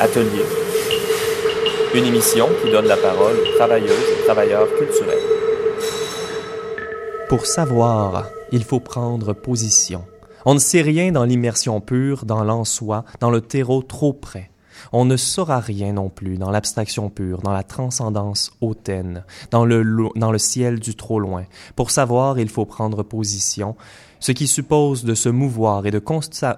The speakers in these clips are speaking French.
Atelier, une émission qui donne la parole aux travailleuses et travailleurs culturels. Pour savoir, il faut prendre position. On ne sait rien dans l'immersion pure, dans l'en-soi, dans le terreau trop près. On ne saura rien non plus dans l'abstraction pure, dans la transcendance hautaine, dans le, dans le ciel du trop loin. Pour savoir, il faut prendre position, ce qui suppose de se mouvoir et de,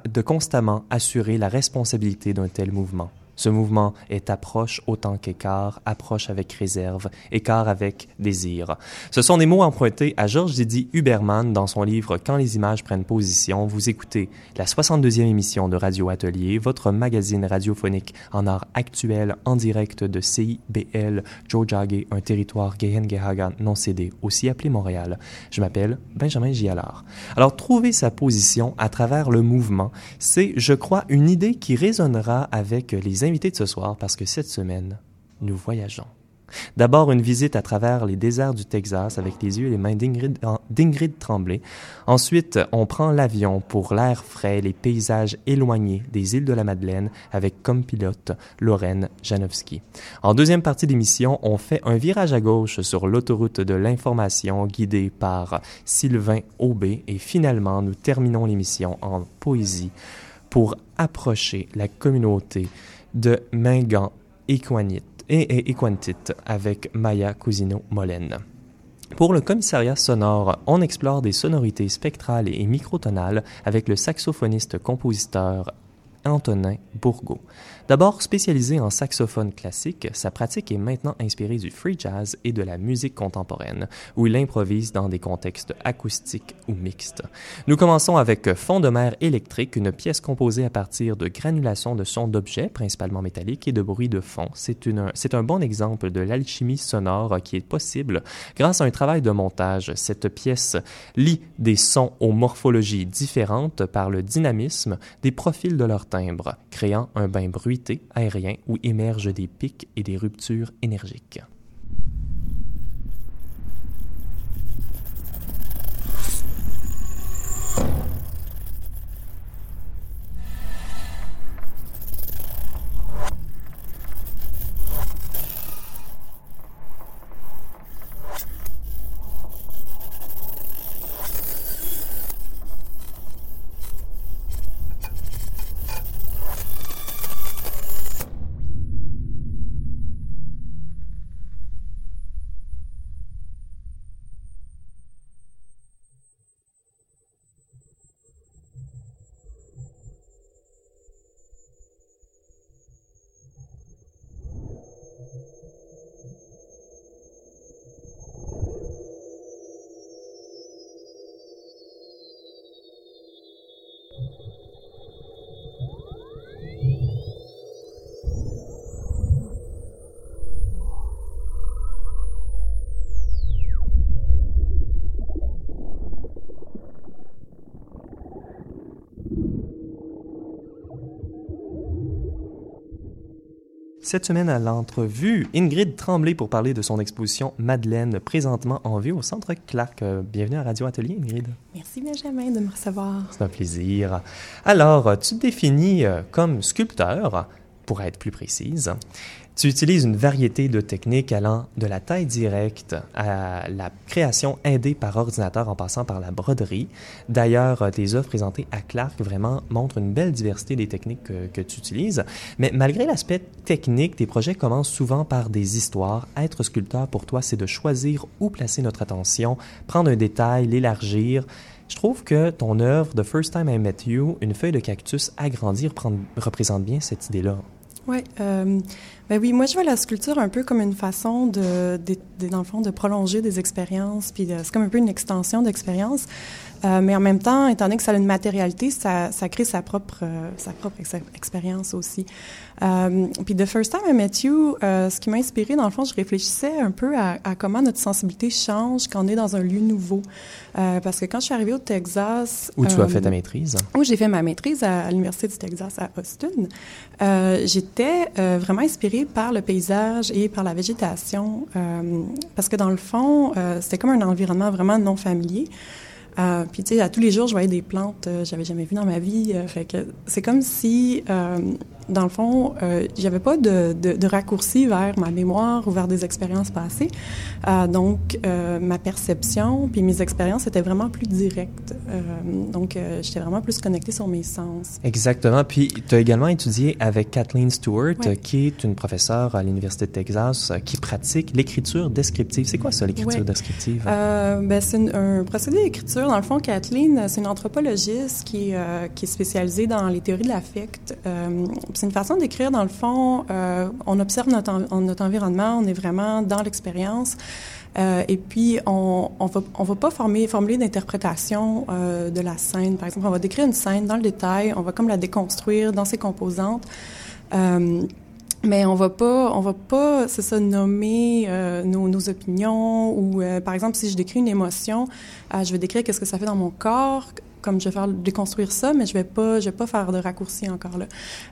de constamment assurer la responsabilité d'un tel mouvement. Ce mouvement est approche autant qu'écart, approche avec réserve, écart avec désir. Ce sont des mots empruntés à Georges Didi Huberman dans son livre Quand les images prennent position. Vous écoutez la 62e émission de Radio Atelier, votre magazine radiophonique en art actuel en direct de CIBL Jojage, un territoire Gehengehaga non cédé, aussi appelé Montréal. Je m'appelle Benjamin Gialard. Alors, trouver sa position à travers le mouvement, c'est, je crois, une idée qui résonnera avec les invités de ce soir parce que cette semaine, nous voyageons. D'abord, une visite à travers les déserts du Texas avec les yeux et les mains d'Ingrid Tremblay. Ensuite, on prend l'avion pour l'air frais, les paysages éloignés des îles de la Madeleine avec comme pilote Lorraine Janowski. En deuxième partie d'émission, on fait un virage à gauche sur l'autoroute de l'information guidée par Sylvain Aubé et finalement, nous terminons l'émission en poésie pour approcher la communauté de Mingan et Equantit avec Maya Cousino-Molène. Pour le commissariat sonore, on explore des sonorités spectrales et microtonales avec le saxophoniste-compositeur Antonin Bourgault. D'abord spécialisé en saxophone classique, sa pratique est maintenant inspirée du free jazz et de la musique contemporaine, où il improvise dans des contextes acoustiques ou mixtes. Nous commençons avec Fond de mer électrique, une pièce composée à partir de granulation de sons d'objets, principalement métalliques, et de bruits de fond. C'est un bon exemple de l'alchimie sonore qui est possible grâce à un travail de montage. Cette pièce lie des sons aux morphologies différentes par le dynamisme des profils de leur timbre, créant un bain bruit aérien où émergent des pics et des ruptures énergiques. Cette semaine à l'entrevue, Ingrid Tremblay pour parler de son exposition Madeleine, présentement en vue au Centre Clark. Euh, bienvenue à Radio Atelier, Ingrid. Merci Benjamin de me recevoir. C'est un plaisir. Alors, tu te définis euh, comme sculpteur, pour être plus précise. Tu utilises une variété de techniques allant de la taille directe à la création aidée par ordinateur en passant par la broderie. D'ailleurs, tes œuvres présentées à Clark vraiment montrent une belle diversité des techniques que, tu utilises. Mais malgré l'aspect technique, tes projets commencent souvent par des histoires. Être sculpteur pour toi, c'est de choisir où placer notre attention, prendre un détail, l'élargir. Je trouve que ton œuvre, The First Time I Met You, une feuille de cactus agrandie, représente bien cette idée-là. Oui, euh, ben oui, moi je vois la sculpture un peu comme une façon de, de, de, de prolonger des expériences, puis c'est comme un peu une extension d'expérience. Euh, mais en même temps, étant donné que ça a une matérialité, ça, ça crée sa propre, euh, sa propre expérience aussi. Euh, puis The First Time I Met You, euh, ce qui m'a inspiré, dans le fond, je réfléchissais un peu à, à, comment notre sensibilité change quand on est dans un lieu nouveau. Euh, parce que quand je suis arrivée au Texas... Où tu as fait ta maîtrise? Où j'ai fait ma maîtrise à, à l'Université du Texas à Austin. J'étais vraiment inspirée par le paysage et par la végétation. parce que dans le fond, c'était comme un environnement vraiment non familier. Euh, puis, tu sais, à tous les jours, je voyais des plantes que euh, j'avais jamais vues dans ma vie. Euh, c'est comme si dans le fond, euh, avait pas de, de, de, raccourci vers ma mémoire ou vers des expériences passées. Euh, donc, euh, ma perception puis mes expériences étaient vraiment plus directes. Euh, donc, j'étais vraiment plus connectée sur mes sens. Exactement. Puis, tu as également étudié avec Kathleen Stewart, ouais. qui est une professeure à l'Université de Texas, qui pratique l'écriture descriptive. C'est quoi ça, l'écriture ouais. descriptive? ben, c'est un procédé d'écriture. Dans le fond, Kathleen, c'est une anthropologiste qui, qui est spécialisée dans les théories de l'affect c'est une façon d'écrire, dans le fond, euh, on observe notre, environnement, on est vraiment dans l'expérience. Euh, et puis, on on va, pas formuler d'interprétation euh, de la scène. Par exemple, on va décrire une scène dans le détail, on va comme la déconstruire dans ses composantes. Mais on va pas, on va pas, c'est ça, nommer nos, opinions ou, par exemple, si je décris une émotion, je vais décrire qu'est-ce que ça fait dans mon corps, comme je vais faire déconstruire ça, mais je vais pas, je vais pas faire de raccourci encore là.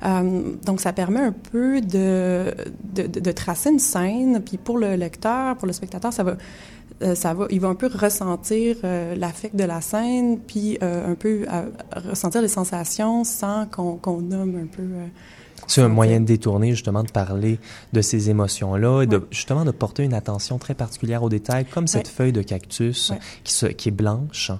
Euh, donc ça permet un peu de, de, de, tracer une scène, puis pour le lecteur, pour le spectateur, ça va, euh, ça va, il va un peu ressentir euh, l'affect de la scène, puis euh, un peu ressentir les sensations sans qu'on qu nomme un peu. c'est un moyen de détourner justement de parler de ces émotions-là et de justement de porter une attention très particulière aux détails, comme cette ouais. feuille de cactus ouais. qui, se, qui est blanche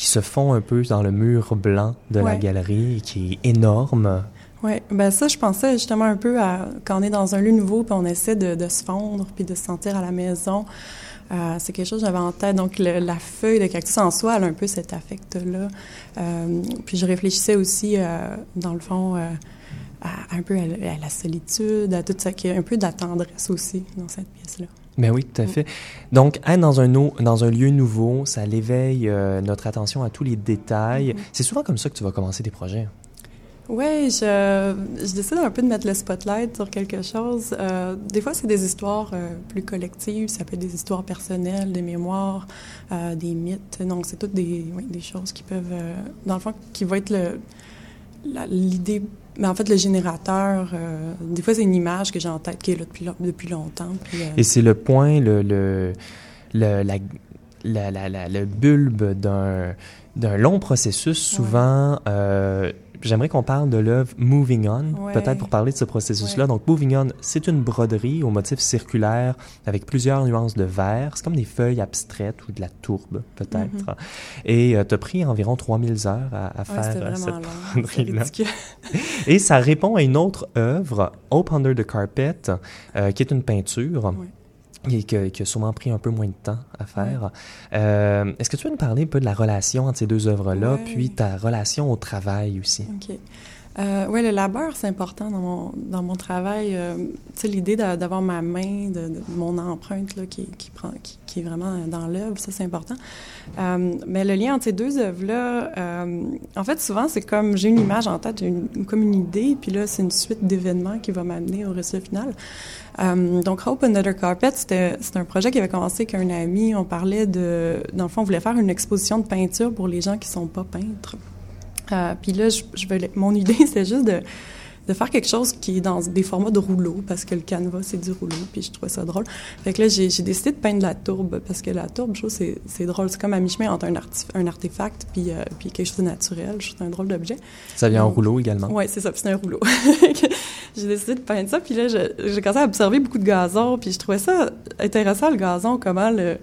qui se fond un peu dans le mur blanc de ouais. la galerie et qui est énorme. Oui, ben ça, je pensais justement un peu à quand on est dans un lieu nouveau puis on essaie de, de se fondre puis de se sentir à la maison. Euh, c'est quelque chose que j'avais en tête. Donc, le, la feuille de cactus en soi, elle a un peu cet affect-là. Euh, puis, je réfléchissais aussi, euh, dans le fond, à, un peu à, à, la solitude, à tout ça, qui a un peu de la tendresse aussi dans cette pièce-là. Ben oui, tout à fait. Donc, être dans un, dans un lieu nouveau, ça l'éveille euh, notre attention à tous les détails. Mm -hmm. C'est souvent comme ça que tu vas commencer tes projets. Oui, je, je, décide un peu de mettre le spotlight sur quelque chose. Euh, des fois, c'est des histoires euh, plus collectives, ça peut être des histoires personnelles, des mémoires, euh, des mythes. Donc, c'est toutes des, oui, des choses qui peuvent, dans le fond, qui vont être l'idée mais en fait, le générateur, euh, des fois, c'est une image que j'ai en tête qui est là depuis, depuis longtemps. Puis, euh... Et c'est le point, le, le, le la, la, la, le bulbe d'un long processus, souvent. Ouais. Euh, J'aimerais qu'on parle de l'œuvre Moving On, ouais. peut-être pour parler de ce processus-là. Ouais. Donc, Moving On, c'est une broderie au motif circulaire avec plusieurs nuances de vert. C'est comme des feuilles abstraites ou de la tourbe, peut-être. Mm -hmm. Et euh, tu as pris environ 3000 heures à, à ouais, faire cette broderie-là. Et ça répond à une autre œuvre, Hope Under the Carpet, euh, qui est une peinture et que, qui a sûrement pris un peu moins de temps à faire. Euh, Est-ce que tu veux nous parler un peu de la relation entre ces deux œuvres-là, ouais. puis ta relation au travail aussi? OK. Euh, oui, le labeur, c'est important dans mon, dans mon travail. Euh, tu sais, l'idée d'avoir ma main, de, mon empreinte là, qui, qui, prend, qui, qui est vraiment dans l'œuvre, ça, c'est important. Euh, mais le lien entre ces deux œuvres-là, en fait, souvent, c'est comme j'ai une image en tête, une, comme une idée, puis là, c'est une suite d'événements qui va m'amener au résultat final. Donc, Hope Another Carpet, c'était un projet qui avait commencé avec un ami. On parlait de... Dans le fond, on voulait faire une exposition de peinture pour les gens qui sont pas peintres. Euh, puis là, je, je vais, mon idée, c'est juste de, de faire quelque chose qui est dans des formats de rouleau, parce que le canevas, c'est du rouleau, puis je trouvais ça drôle. Fait que là, j'ai décidé de peindre la tourbe, parce que la tourbe, je trouve, c'est drôle. C'est comme à mi-chemin entre un, un, artefact puis, euh, puis quelque chose de naturel. Je trouve c'est un drôle d'objet. Ça vient Donc, en rouleau également? Oui, c'est ça, puis c'est un rouleau. j'ai décidé de peindre ça, puis là, j'ai commencé à observer beaucoup de gazon, puis je trouvais ça intéressant, le gazon, comment le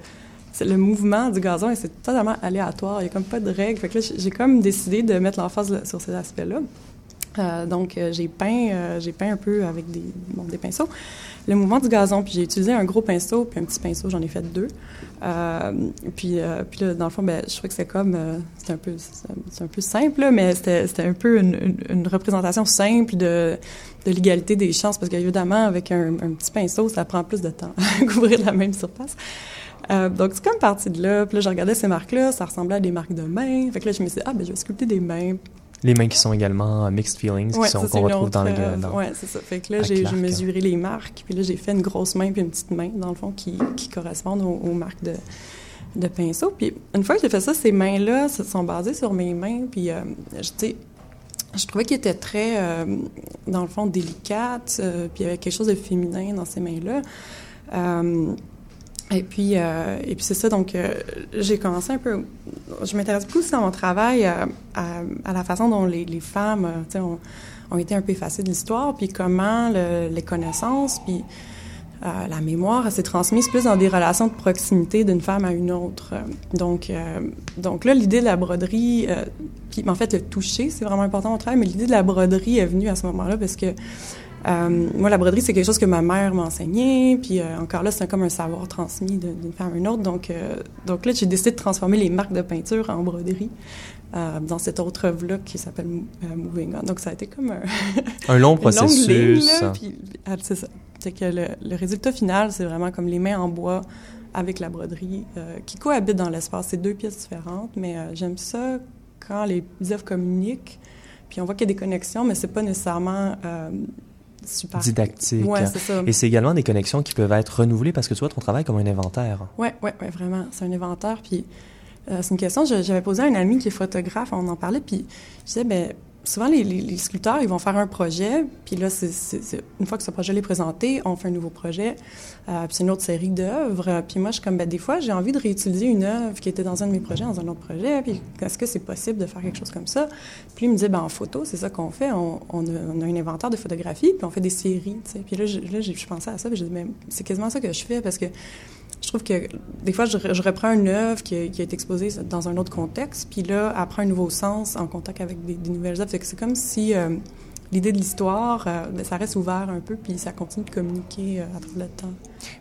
le mouvement du gazon, c'est totalement aléatoire. Il n'y a comme pas de règles. Fait que là, j'ai comme décidé de mettre l'emphase sur ces aspects-là. Euh, donc, euh, j'ai peint, euh, peint un peu avec des, bon, des pinceaux. Le mouvement du gazon, puis j'ai utilisé un gros pinceau puis un petit pinceau, j'en ai fait deux. Puis, puis là, dans le fond, ben, je trouvais que c'est comme, c'est un peu, un peu simple, mais c'était un peu une, représentation simple de, de l'égalité des chances, parce qu'évidemment, avec un, un, petit pinceau, ça prend plus de temps à couvrir la même surface. Euh, donc, c'est comme parti de là. Puis là, je regardais ces marques-là, ça ressemblait à des marques de mains. Fait que là, je me suis dit, ah, ben, je vais sculpter des mains. Les mains qui sont également mixed feelings, ouais, qui sont qu'on retrouve dans le dans, Ouais, c'est ça. Fait que là, j'ai mesuré les marques, puis là, j'ai fait une grosse main puis une petite main, dans le fond, qui, qui correspondent aux, aux marques de, de pinceau. Puis une fois que j'ai fait ça, ces mains-là se sont basées sur mes mains, puis, euh, tu sais, je trouvais qu'elles étaient très, euh, dans le fond, délicates, euh, puis il y avait quelque chose de féminin dans ces mains-là. Euh, Et puis, euh, et puis c'est ça, donc euh, j'ai commencé un peu, je m'intéresse beaucoup aussi dans mon travail à, à, la façon dont les, les femmes euh, ont, ont, été un peu effacées de l'histoire, puis comment le, les connaissances, puis euh, la mémoire s'est transmise plus dans des relations de proximité d'une femme à une autre. Donc, donc là, l'idée de la broderie, puis en fait le toucher, c'est vraiment important au travail, mais l'idée de la broderie est venue à ce moment-là parce que euh, moi, la broderie, c'est quelque chose que ma mère m'a enseigné, puis euh, encore là, c'est comme un savoir transmis d'une femme à une autre. Donc, euh, donc là, j'ai décidé de transformer les marques de peinture en broderie dans cette autre œuvre-là qui s'appelle Moving On. Donc, ça a été comme un... un long processus. Ah, c'est ça. C'est que le, le, résultat final, c'est vraiment comme les mains en bois avec la broderie qui cohabitent dans l'espace. C'est deux pièces différentes, mais j'aime ça quand les œuvres communiquent, puis on voit qu'il y a des connexions, mais c'est pas nécessairement super. didactique. Ouais, ça. Et c'est également des connexions qui peuvent être renouvelées parce que tu vois ton travail comme un inventaire. Oui, oui, ouais, vraiment. C'est un inventaire. Puis euh, c'est une question, j'avais posé à un ami qui est photographe, on en parlait, puis je disais, ben souvent, les, les, sculpteurs, ils vont faire un projet, puis là, c'est, une fois que ce projet est présenté, on fait un nouveau projet, euh, puis c'est une autre série d'œuvres. Puis moi, je suis comme, ben, des fois, j'ai envie de réutiliser une œuvre qui était dans un de mes projets, dans un autre projet, puis est-ce que c'est possible de faire quelque chose comme ça? Puis il me dit, ben, en photo, c'est ça qu'on fait. On, on, a, on, a, un inventaire de photographie, puis on fait des séries, tu sais. Puis là, je, là, je pensais à ça, puis j'ai dit, mais c'est quasiment ça que je fais, parce que je trouve que des fois, je, reprends une œuvre qui qui a, exposée dans un autre contexte, puis là, elle prend un nouveau sens en contact avec des, des nouvelles œuvres. C'est comme si euh, l'idée de l'histoire, euh, ben, ça reste ouvert un peu, puis ça continue de communiquer euh, à travers le temps.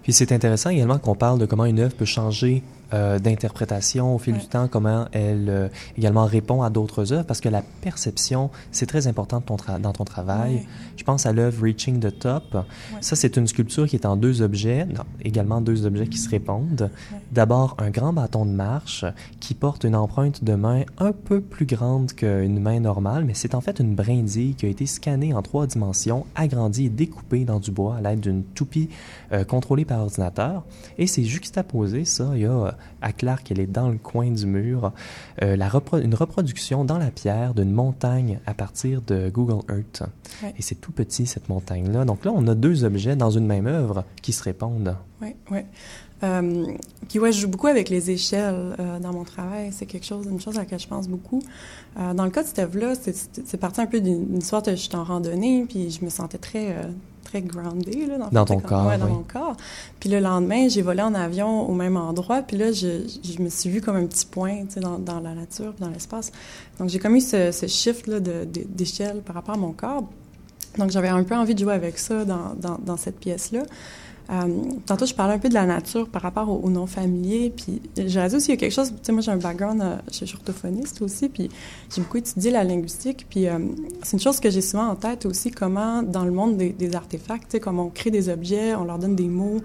Puis c'est intéressant également qu'on parle de comment une œuvre peut changer euh, d'interprétation au fil du temps, comment elle euh, également répond à d'autres œuvres, parce que la perception, c'est très important ton dans ton travail. Je pense à l'œuvre Reaching the Top. Ça, c'est une sculpture qui est en deux objets, non, également deux objets qui se répondent. D'abord, un grand bâton de marche qui porte une empreinte de main un peu plus grande qu'une main normale, mais c'est en fait une brindille qui a été scannée en trois dimensions, agrandie et découpée dans du bois à l'aide d'une toupie euh, contrôlée par ordinateur. Et c'est juxtaposé, ça, il y a à Clark, qu'elle est dans le coin du mur. Euh, la une reproduction dans la pierre d'une montagne à partir de Google Earth. Et c'est tout petit, cette montagne-là. Donc là, on a deux objets dans une même œuvre qui se répondent. Oui, oui. Euh, puis ouais, je joue beaucoup avec les échelles euh, dans mon travail. C'est quelque chose, une chose à laquelle je pense beaucoup. Euh, dans le cas de cette œuvre-là, c'est parti un peu d'une histoire je suis en randonnée, puis je me sentais très très grounded là, dans, dans ton corps. Ouais, dans mon corps. Puis le lendemain, j'ai volé en avion au même endroit, puis là, je, je me suis vue comme un petit point, tu sais, dans, dans la nature, dans l'espace. Donc j'ai comme eu ce, ce shift là d'échelle par rapport à mon corps. Donc j'avais un peu envie de jouer avec ça dans, dans, dans cette pièce-là. Euh, tantôt, je parlais un peu de la nature par rapport aux, noms familiers. Puis, j'ai aussi, il y a quelque chose. Tu sais, moi, j'ai un background, euh, je suis orthophoniste aussi, puis j'ai beaucoup étudié la linguistique. Puis, euh, c'est une chose que j'ai souvent en tête aussi, comment, dans le monde des, artefacts, tu sais, comment on crée des objets, on leur donne des mots.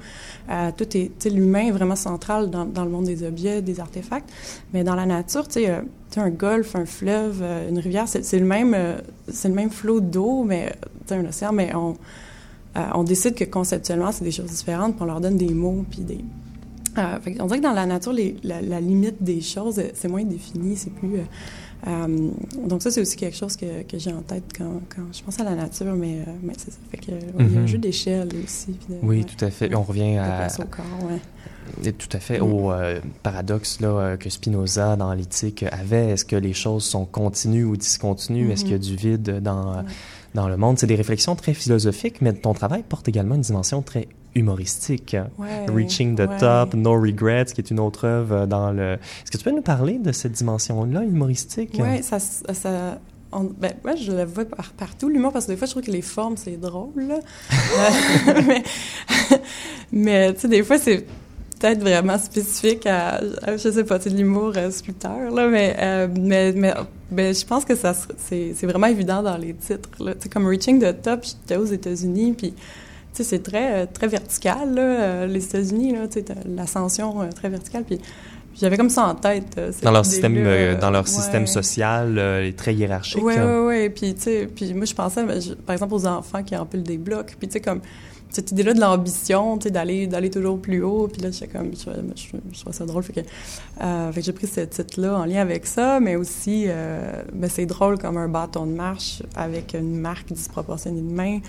Euh, tout est, tu sais, l'humain est vraiment central dans, le monde des objets, des artefacts. Mais dans la nature, tu sais, un golfe, un fleuve, une rivière, c'est le même, c'est le même flot d'eau, mais tu un océan, mais on euh, on décide que conceptuellement, c'est des choses différentes, puis on leur donne des mots, puis des... Euh, on dirait que dans la nature, les, la, la, limite des choses, euh, c'est moins défini, c'est plus... Euh, donc ça, c'est aussi quelque chose que, que j'ai en tête quand, quand, je pense à la nature, mais, mais c'est ça. Fait que, mm-hmm. Il y a un mm-hmm. jeu d'échelle aussi. De, oui, tout à fait. On revient à... Au corps, ouais. Tout à fait mm. au paradoxe là, que Spinoza dans l'éthique avait. Est-ce que les choses sont continues ou discontinues? Est-ce qu'il y a du vide dans... Ouais dans le monde. C'est des réflexions très philosophiques, mais ton travail porte également une dimension très humoristique. Reaching the Top, No Regrets, qui est une autre œuvre dans le... Est-ce que tu peux nous parler de cette dimension-là humoristique? Oui, ça... ça... ben, moi, je le vois partout, l'humour, parce que des fois, je trouve que les formes, c'est drôle. mais, mais tu sais, des fois, c'est peut-être vraiment spécifique à, je sais pas, c'est l'humour euh, sculpteur, là, mais, euh, mais, mais ben, je pense que ça c'est, c'est vraiment évident dans les titres. Là. comme Reaching the Top, j'étais aux États-Unis, puis c'est très, euh, très vertical, là, euh, les États-Unis, là, l'ascension très verticale, puis j'avais comme ça en tête. dans leur système, dans leur système social, est très hiérarchique. Oui, oui, oui. Puis, tu sais, puis moi, je pensais, par exemple, aux enfants qui empilent des blocs. Puis, tu sais, comme cette idée-là de l'ambition, tu sais, d'aller, d'aller toujours plus haut. Puis là, comme, je, je, je, trouvais ça drôle. Fait que, euh, fait que j'ai pris ce titre-là en lien avec ça, mais aussi, euh, ben, c'est drôle comme un bâton de marche avec une marque disproportionnée de main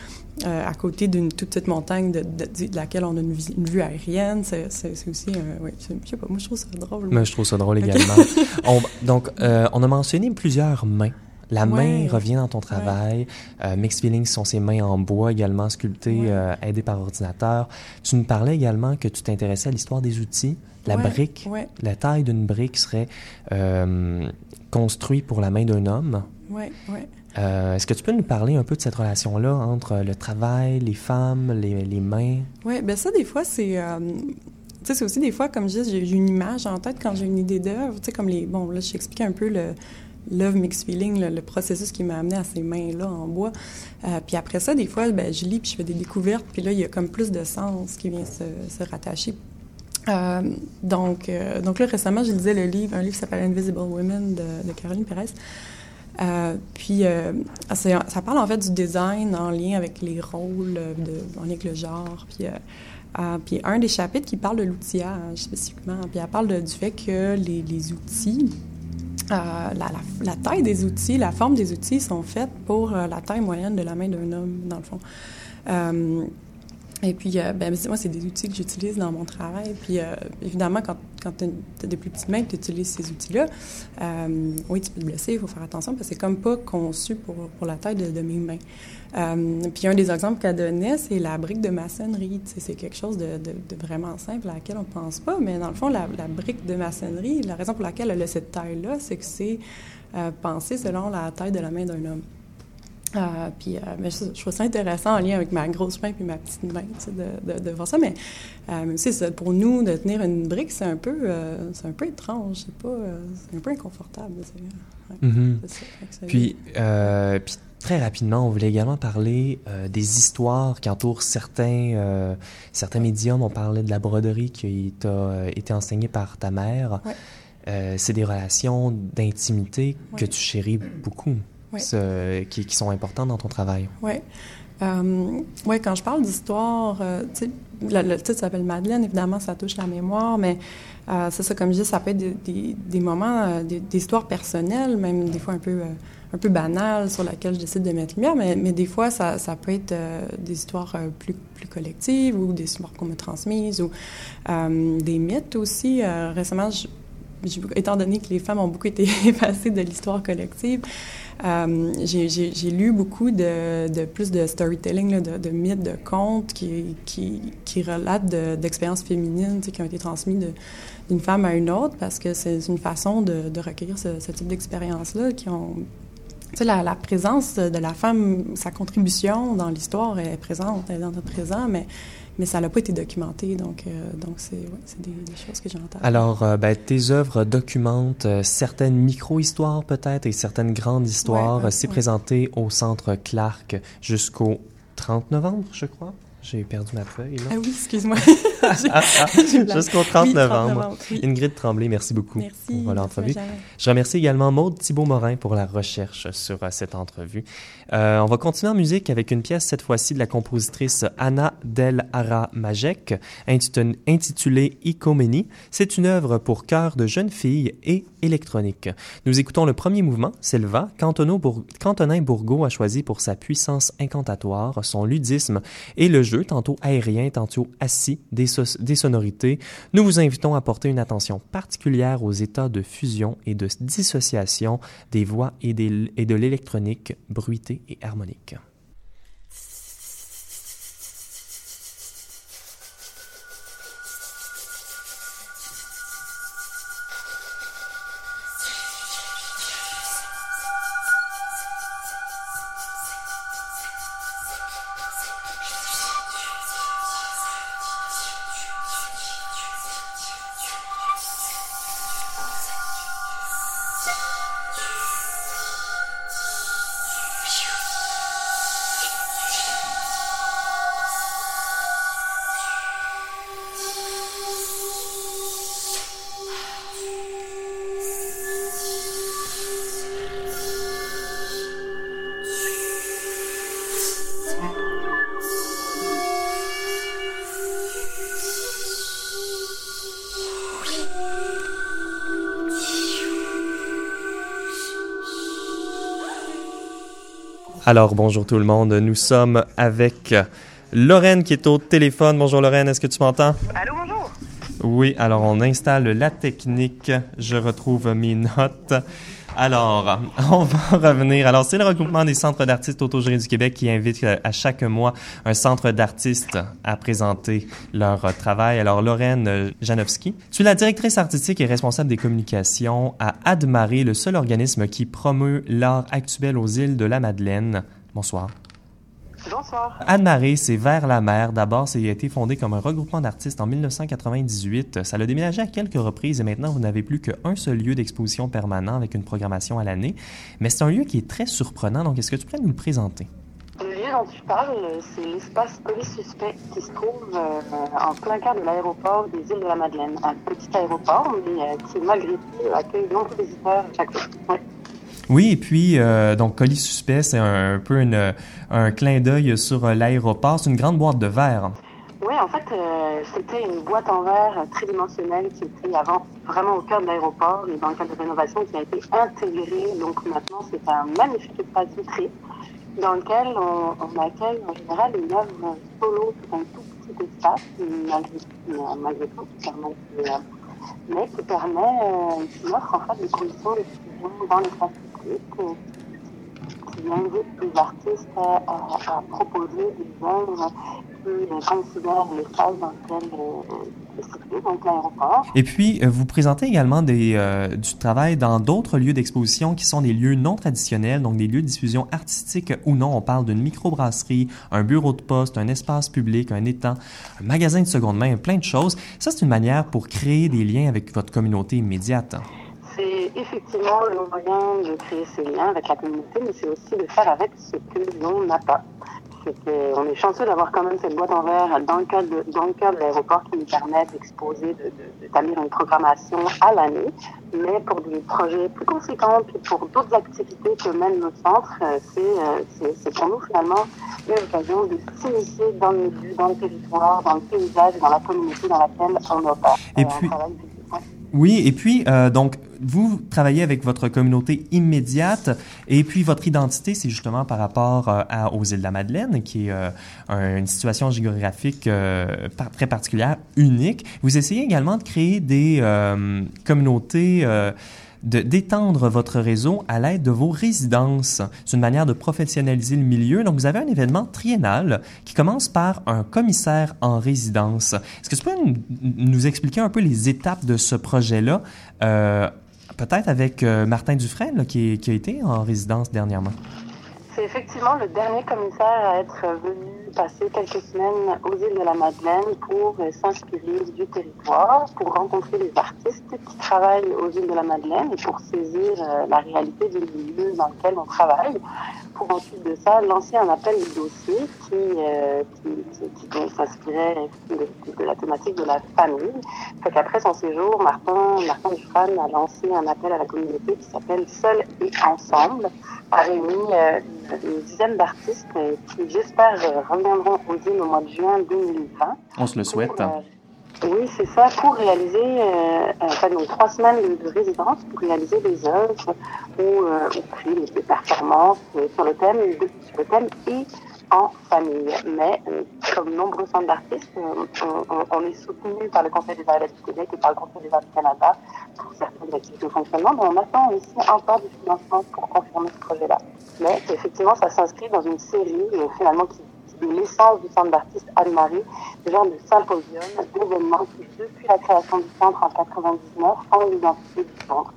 euh, à côté d'une toute petite montagne de, de, de, laquelle on a une, une vue aérienne. C'est, aussi, ouais, je sais pas, moi, je trouve ça drôle. Moi, je trouve ça drôle également. on, donc, on a mentionné plusieurs mains. La main Ouais. revient dans ton travail. Euh, Mixed Feelings sont ces mains en bois également sculptées, Ouais. euh, aidées par ordinateur. Tu nous parlais également que tu t'intéressais à l'histoire des outils. La brique, la taille d'une brique serait euh, construite pour la main d'un homme. ouais, ouais. Euh, Est-ce que tu peux nous parler un peu de cette relation-là entre le travail, les femmes, les, les mains? Oui, ben ça, des fois, c'est... euh, tu sais, c'est aussi des fois, comme je dis, j'ai j'ai une image en tête quand j'ai une idée d'œuvre. Tu sais, comme les... Bon, là, je t'explique un peu le Love Mixed Feeling, le, processus qui m'a amené à ces mains-là en bois. Euh, puis après ça, des fois, ben, je lis puis je fais des découvertes. Puis là, il y a comme plus de sens qui vient se, rattacher. Euh, donc, euh, donc là, récemment, je lisais le livre, un livre qui s'appelle Invisible Women de, de Caroline Pérez. Euh, puis, c'est- ça parle en fait du design en lien avec les rôles, de, en lien avec le genre. Puis, puis un des chapitres qui parle de l'outillage spécifiquement, puis elle parle du fait que les, les outils, euh, la, taille des outils, la forme des outils sont faites pour euh, la taille moyenne de la main d'un homme, dans le fond. Euh, et puis, euh, ben, moi, c'est des outils que j'utilise dans mon travail. Puis, euh, évidemment, quand, quand tu as des plus petites mains, tu utilises ces outils-là. Euh, oui, tu peux te blesser, il faut faire attention parce que c'est comme pas conçu pour, pour la taille de, mes mains. Euh, puis, un des exemples qu'elle donnait, c'est la brique de maçonnerie. C'est quelque chose de, de- de vraiment simple à laquelle on pense pas. Mais dans le fond, la, la brique de maçonnerie, la raison pour laquelle elle a cette taille-là, c'est que c'est euh, pensé selon la taille de la main d'un homme. Euh, puis, euh, mais je, je trouve ça intéressant en lien avec ma grosse main puis ma petite main, tu sais, de, de, de voir ça. Mais euh, même si c'est- pour nous, de tenir une brique, c'est un peu, euh, c'est un peu étrange, c'est pas, euh, c'est un peu inconfortable. sais. Ouais, Mhm. ça. Puis, puis très rapidement, on voulait également parler des histoires qui entourent certains, certains médiums. On parlait de la broderie qui t'a été enseignée par ta mère. Ouais. C'est des relations d'intimité que tu chéris beaucoup, Ouais. ce- qui, qui sont importantes dans ton travail? Oui. Euh, ouais, quand je parle d'histoire, euh, tu sais, le, le titre s'appelle Madeleine, évidemment, ça touche la mémoire, mais euh, c'est ça, comme je dis, ça peut être des, des, des moments, euh, des, des histoires personnelles, même des fois un peu, euh, un peu banales, sur lesquelles je décide de mettre lumière, mais, mais des fois, ça, ça peut être euh, des histoires plus, plus collectives ou des histoires qu'on me transmises ou des mythes aussi. Récemment, je- étant donné que les femmes ont beaucoup été effacées de l'histoire collective, euh, j'ai- lu beaucoup de, plus de storytelling, de, mythes, de contes qui, relatent de- d'expériences féminines qui ont été transmises d'une femme à une autre parce que c'est une façon de, recueillir ce, type d'expériences-là qui ont... Tu sais, la, la présence de la femme, sa contribution dans l'histoire est présente, elle est dans notre présent, mais, mais ça n'a pas été documenté. Donc, euh, donc c'est ouais, des, des choses que tête. Alors, euh, ben, tes œuvres documentent euh, certaines micro-histoires peut-être et certaines grandes histoires. Ouais, C'est présenté au Centre Clark jusqu'au 30 novembre, je crois. J'ai perdu ma feuille, là. Ah oui, excuse-moi. Jusqu'au 30 Oui, 30 novembre. oui. Ingrid Tremblay, merci beaucoup Merci. pour l'entrevue. Je remercie également Maude Thibault-Morin pour la recherche sur euh, cette entrevue. Euh, on va continuer en musique avec une pièce, cette fois-ci, de la compositrice Anna Del Ara Majek, intitu- intitulée Icoménie. C'est une œuvre pour chœur de jeunes filles et électronique. Nous écoutons le premier mouvement, Selva, qu'Antonin Bourgault a choisi pour sa puissance incantatoire, son ludisme et le tantôt aérien, tantôt assis, des, so- des sonorités. Nous vous invitons à porter une attention particulière aux états de fusion et de dissociation des voix et, et de l'électronique bruitée et harmonique. Alors, bonjour tout le monde. Nous sommes avec Lorraine qui est au téléphone. Bonjour Lorraine, est-ce que tu m'entends? Allô, bonjour. Oui, alors on installe la technique. Je retrouve mes notes. Alors, on va revenir. Alors, c'est le regroupement des centres d'artistes autogérés du Québec qui invite euh, à chaque mois un centre d'artistes à présenter leur euh, travail. Alors, Lorraine euh, Janowski, tu es la directrice artistique et responsable des communications à Admaré, le seul organisme qui promeut l'art actuel aux îles de la Madeleine. Bonsoir. Bonsoir. Anne-Marie, c'est Vers la mer. D'abord, ça a été fondé comme un regroupement d'artistes en 1998. Ça l'a déménagé à quelques reprises et maintenant, vous n'avez plus qu'un seul lieu d'exposition permanent avec une programmation à l'année. Mais c'est un lieu qui est très surprenant, donc est-ce que tu pourrais nous le présenter? Le lieu dont tu parles, c'est l'espace Police Suspect qui se trouve euh, en plein cœur de l'aéroport des îles de la Madeleine. Un petit aéroport, mais euh, qui, malgré tout, accueille de nombreux visiteurs chaque fois. Ouais. Oui, et puis, euh, donc, colis suspect, c'est un, peu une, un clin d'œil sur euh, l'aéroport. C'est une grande boîte de verre. Oui, en fait, euh, c'était une boîte en verre tridimensionnelle qui était avant vraiment au cœur de l'aéroport et dans le cadre de rénovation qui a été intégrée. Donc maintenant, c'est un magnifique espace vitré dans lequel on, accueille en général une œuvre solo dans un tout petit espace, malgré, malgré tout, qui permet, mais qui permet, qui offre en fait des conditions de dans l'espace public qui invite les artistes à, proposer des œuvres qui considèrent l'espace dans lequel euh, situé, donc l'aéroport. Et puis, euh, vous présentez également euh, du travail dans d'autres lieux d'exposition qui sont des lieux non traditionnels, donc des lieux de diffusion artistique ou non. On parle d'une microbrasserie, un bureau de poste, un espace public, un étang, un magasin de seconde main, plein de choses. Ça, c'est une manière pour créer des liens avec votre communauté immédiate c'est effectivement le moyen de créer ces liens avec la communauté, mais c'est aussi de faire avec ce que l'on n'a pas. Qu'on est chanceux d'avoir quand même cette boîte en verre dans le cadre de, dans le cadre de l'aéroport qui nous permet d'exposer, d'établir de, de, une programmation à l'année, mais pour des projets plus conséquents, puis pour d'autres activités que mène notre centre, c'est pour nous finalement une occasion de s'initier dans le milieu, dans le territoire, dans le paysage, dans la communauté dans laquelle on opère. Et puis, oui, et puis, euh, donc, vous travaillez avec votre communauté immédiate, et puis votre identité, c'est justement par rapport euh, aux îles de la Madeleine, qui est euh, une situation géographique euh, très particulière, unique. Vous essayez également de créer des communautés d'étendre votre réseau à l'aide de vos résidences. C'est une manière de professionnaliser le milieu. Donc, vous avez un événement triennal qui commence par un commissaire en résidence. Est-ce que tu peux nous expliquer un peu les étapes de ce projet-là, peut-être avec euh, Martin Dufresne, qui, qui a été en résidence dernièrement? C'est effectivement le dernier commissaire à être venu passer quelques semaines aux îles de la Madeleine pour s'inspirer du territoire, pour rencontrer les artistes qui travaillent aux îles de la Madeleine pour saisir la réalité du milieu dans lequel on travaille. Pour ensuite de ça lancer un appel de dossier qui, euh, qui, s'inspirait de, de, la thématique de la famille. Fait qu'après son séjour, Martin, Martin Dufresne a lancé un appel à la communauté qui s'appelle Seul et Ensemble, a réuni euh, une dizaine d'artistes qui, j'espère, reviendront aux îles au mois de juin 2020. On se le souhaite. Pour, euh, oui, c'est ça, pour réaliser, euh, enfin, donc, trois semaines de, de, résidence, pour réaliser des œuvres ou, euh, des, performances sur le thème, de, sur le thème et en famille. Mais euh, comme nombreux centres d'artistes, on, on, on, est soutenu par le Conseil des arts du Québec et par le Conseil des arts du Canada pour certaines activités de fonctionnement, mais on attend aussi encore du financement pour confirmer ce projet-là. Mais effectivement, ça s'inscrit dans une série euh, finalement qui, qui est l'essence du centre d'artistes Anne-Marie, le genre de symposium, d'événements qui, depuis la création du centre en 99, ont l'identité du centre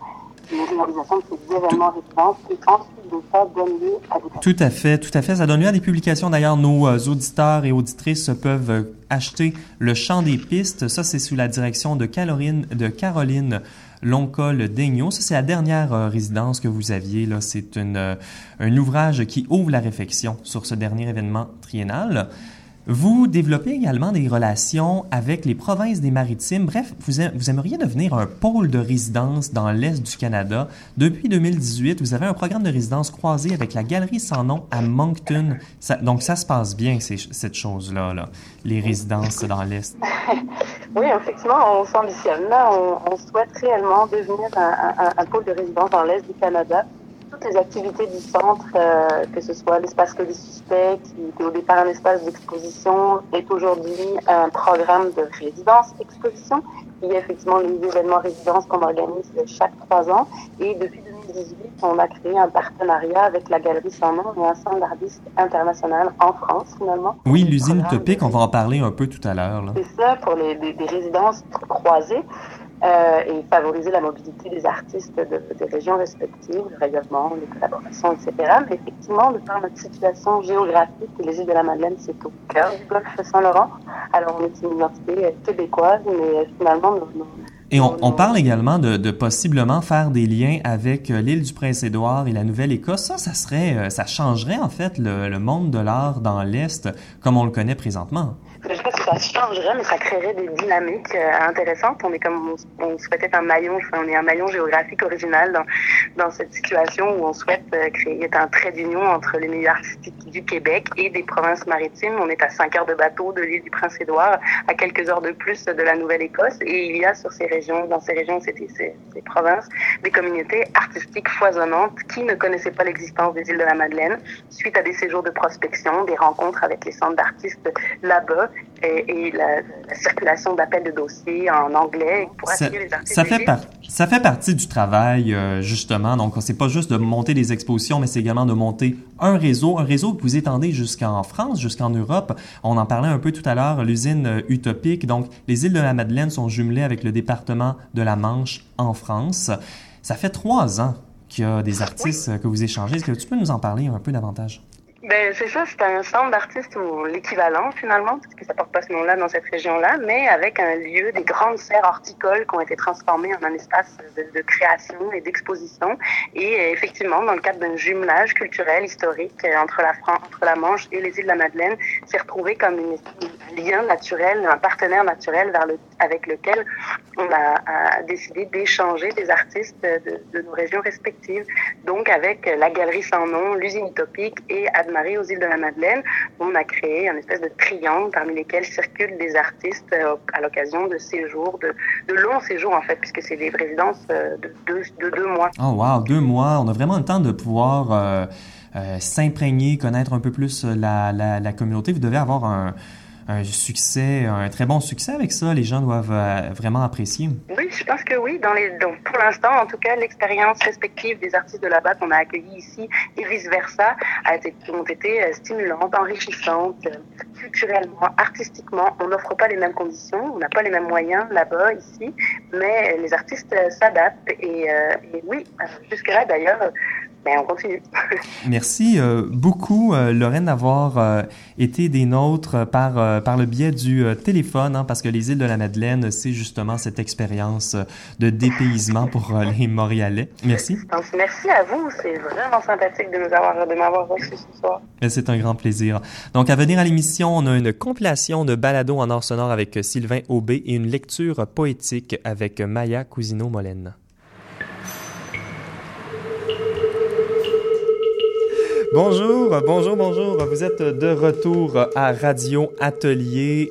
une réalisation de ces événements résidences et ensuite de ça donne lieu à des Tout à fait, tout à fait. Ça donne lieu à des publications. D'ailleurs, nos euh, auditeurs et auditrices peuvent euh, acheter Le Chant des pistes. Ça, c'est sous la direction de Caroline, de Caroline Loncol Daigneault. Ça, c'est la dernière euh, résidence que vous aviez. Là, c'est une, euh, un ouvrage qui ouvre la réflexion sur ce dernier événement Vous développez également des relations avec les provinces des Maritimes. Bref, vous, aimeriez devenir un pôle de résidence dans l'Est du Canada. Depuis 2018, vous avez un programme de résidence croisé avec la Galerie Sans Nom à Moncton. Donc, ça se passe bien, cette chose-là, là, les résidences dans l'Est. oui, effectivement, on s'ambitionne. Là, on, souhaite réellement devenir un, pôle de résidence dans l'Est du Canada toutes les activités du centre, euh, que ce soit l'espace que des suspects, qui était au départ un espace d'exposition, est aujourd'hui un programme de résidence-exposition. Il y a effectivement les événements résidence qu'on organise chaque trois ans. Et depuis 2018, on a créé un partenariat avec la Galerie Sans Nom et un centre d'artistes international en France, finalement. Oui, l'usine utopique, on va en parler un peu tout à l'heure. C'est ça, pour les, des résidences croisées. Euh, et favoriser la mobilité des artistes de, des régions respectives, le rayonnement, les collaborations, etc. Mais effectivement, de par notre situation géographique, les îles de la Madeleine, c'est au cœur du golfe Saint-Laurent. Alors, on est une identité québécoise, mais finalement, nos, et on, on, parle également de, de, possiblement faire des liens avec euh, l'île du Prince-Édouard et la Nouvelle-Écosse. Ça, ça serait, euh, ça changerait en fait le, le monde de l'art dans l'Est comme on le connaît présentement je pense que ça changerait, mais ça créerait des dynamiques euh, intéressettes. On est comme on, souhaitait un maillon, enfin, on est un maillon géographique original dans, dans cette situation où on souhaite euh, créer un trait d'union entre les milieux artistiques du Québec et des provinces maritimes. On est à 5 heures de bateau de l'île du Prince-Édouard, à quelques heures de plus de la Nouvelle-Écosse, et il y a sur ces régions, dans ces régions, ces, ces, ces provinces, des communautés artistiques foisonnantes qui ne connaissaient pas l'existence des îles de la Madeleine, suite à des séjours de prospection, des rencontres avec les centres d'artistes là-bas, et, la, circulation d'appels de dossiers en anglais pour ça, les artistes. Ça fait, ça fait partie du travail, euh, justement. Donc, c'est pas juste de monter des expositions, mais c'est également de monter un réseau, un réseau que vous étendez jusqu'en France, jusqu'en Europe. On en parlait un peu tout à l'heure, l'usine euh, utopique. Donc, les îles de la Madeleine sont jumelées avec le département de la Manche en France. Ça fait trois ans qu'il y a des artistes que vous échangez. Est-ce que tu peux nous en parler un peu davantage? Ben, c'est ça, c'est un centre d'artistes ou l'équivalent finalement, parce que ça porte pas ce nom-là dans cette région-là, mais avec un lieu, des grandes serres horticoles qui ont été transformées en un espace de, création et d'exposition. Et euh, effectivement, dans le cadre d'un jumelage culturel, historique euh, entre la France, entre la Manche et les îles de la Madeleine, s'est retrouvé comme une, un lien naturel, un partenaire naturel avec lequel on a, décidé d'échanger des artistes de, nos régions respectives. Donc avec la Galerie Sans Nom, l'usine utopique et Adma Marie aux îles de la Madeleine, on a créé un espèce de triangle parmi lesquels circulent des artistes euh, à l'occasion de séjours, de, longs séjours en fait, puisque c'est des résidences euh, de deux, de deux mois. Oh wow, deux mois. On a vraiment le temps de pouvoir euh, s'imprégner, connaître un peu plus la communauté. Vous devez avoir un un succès, un très bon succès avec ça. Les gens doivent euh, vraiment apprécier. Oui, je pense que oui. Donc pour l'instant, en tout cas, l'expérience respective des artistes de là-bas qu'on a accueillis ici et vice-versa a été, ont été euh, stimulantes, enrichissantes, euh, culturellement, artistiquement. On n'offre pas les mêmes conditions, on n'a pas les mêmes moyens là-bas, ici, mais les artistes s'adaptent. Et, et oui, jusque-là, d'ailleurs, ben, on continue. Merci euh, beaucoup, euh, Lorraine, d'avoir euh, été des nôtres par, par le biais du téléphone, hein, parce que les îles de la Madeleine, c'est justement cette expérience de dépaysement pour les Montréalais. Merci. merci à vous. C'est vraiment sympathique de, nous avoir, de m'avoir reçu ce soir. C'est un grand plaisir. Donc, à venir à l'émission, on a une compilation de balados en or sonore avec Sylvain Aubé et une lecture poétique avec Maya Cousino-Molène. Bonjour, bonjour, bonjour. Vous êtes de retour à Radio Atelier,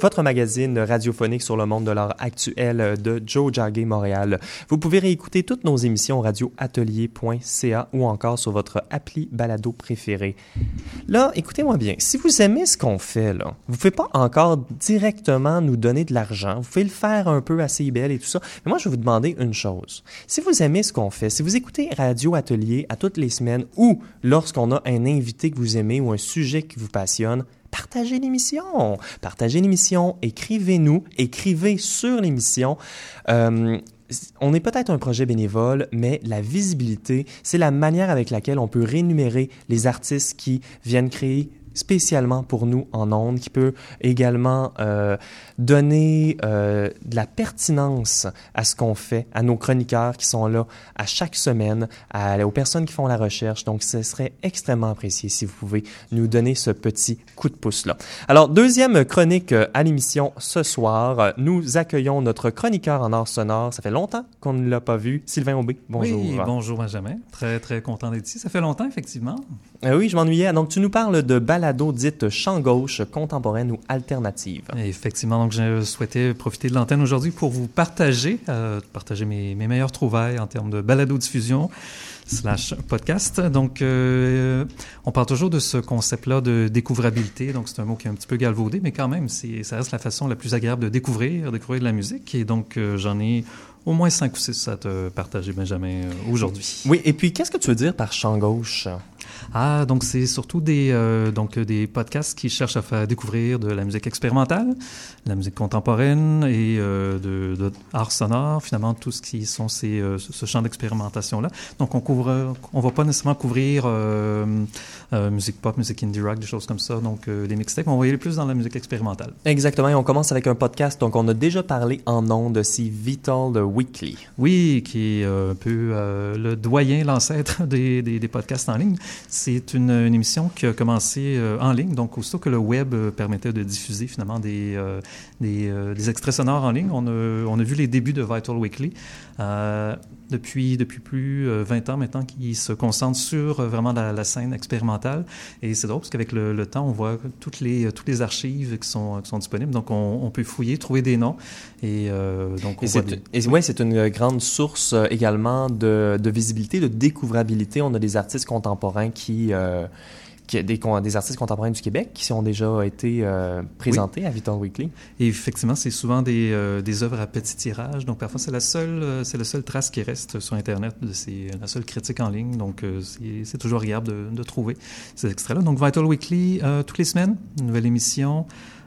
votre magazine radiophonique sur le monde de l'art actuel de Joe Jargay Montréal. Vous pouvez réécouter toutes nos émissions radioatelier.ca ou encore sur votre appli balado préféré. Là, écoutez-moi bien. Si vous aimez ce qu'on fait, là, vous pouvez pas encore directement nous donner de l'argent. Vous pouvez le faire un peu à CIBL et tout ça. Mais moi, je vais vous demander une chose. Si vous aimez ce qu'on fait, si vous écoutez Radio Atelier à toutes les semaines ou lorsqu'on on a un invité que vous aimez ou un sujet qui vous passionne, partagez l'émission. Partagez l'émission, écrivez-nous, écrivez sur l'émission. Euh, on est peut-être un projet bénévole, mais la visibilité, c'est la manière avec laquelle on peut rémunérer les artistes qui viennent créer spécialement pour nous en ondes, qui peut également euh, donner euh, de la pertinence à ce qu'on fait, à nos chroniqueurs qui sont là à chaque semaine, à, aux personnes qui font la recherche. Donc, ce serait extrêmement apprécié si vous pouvez nous donner ce petit coup de pouce-là. Alors, deuxième chronique euh, à l'émission ce soir, nous accueillons notre chroniqueur en art sonore. Ça fait longtemps qu'on ne l'a pas vu. Sylvain Aubé, bonjour. Oui, bonjour Benjamin. Très, très content d'être ici. Ça fait longtemps, effectivement. Euh, oui, je m'ennuyais. Donc, tu nous parles de balado dite champ gauche, contemporaine ou alternative. Effectivement, donc je souhaitais profiter de l'antenne aujourd'hui pour vous partager, euh, partager mes, mes, meilleures trouvailles en termes de balado-diffusion. slash podcast. Donc, euh, on parle toujours de ce concept-là de découvrabilité. Donc, c'est un mot qui est un petit peu galvaudé, mais quand même, c'est, ça reste la façon la plus agréable de découvrir, découvrir de la musique. Et donc, euh, j'en ai au moins cinq ou six à te partager, Benjamin, aujourd'hui. Oui, et puis qu'est-ce que tu veux dire par champ gauche? Ah, donc c'est surtout des, euh, donc, des podcasts qui cherchent à faire découvrir de la musique expérimentale, de la musique contemporaine et euh, de, de art sonore, finalement, tout ce qui sont ces, euh, ce champ d'expérimentation-là. Donc, on couvre, on va pas nécessairement couvrir euh, euh, musique pop, musique indie rock, des choses comme ça, donc euh, des mixtapes. On va y aller plus dans la musique expérimentale. Exactement, et on commence avec un podcast, donc on a déjà parlé en nom de si Vital Weekly. Oui, qui est euh, un peu euh, le doyen, l'ancêtre des, des, des podcasts en ligne. C'est une, émission qui a commencé euh, en ligne, donc aussitôt que le web euh, permettait de diffuser finalement des, euh, des, des extraits sonores en ligne, on a, on a vu les débuts de Vital Weekly. Euh, depuis, depuis plus euh, 20 ans maintenant, qui se concentre sur euh, vraiment la, la scène expérimentale. Et c'est drôle parce qu'avec le, le, temps, on voit toutes les, toutes les archives qui sont, qui sont disponibles. Donc, on, on peut fouiller, trouver des noms. Et euh, donc, on et voit c'est, des... ouais, c'est une grande source euh, également de, de visibilité, de découvrabilité. On a des artistes contemporains qui... Euh, qui, des, des, artistes contemporains du Québec qui ont déjà été euh, présentés oui. à Vital Weekly. Et effectivement, c'est souvent des, euh, des œuvres à petit tirage. Donc, parfois, c'est la seule, euh, c'est la seule trace qui reste sur Internet, c'est la seule critique en ligne. Donc, euh, c'est toujours agréable de, de, trouver ces extraits-là. Donc, Vital Weekly, euh, toutes les semaines, une nouvelle émission.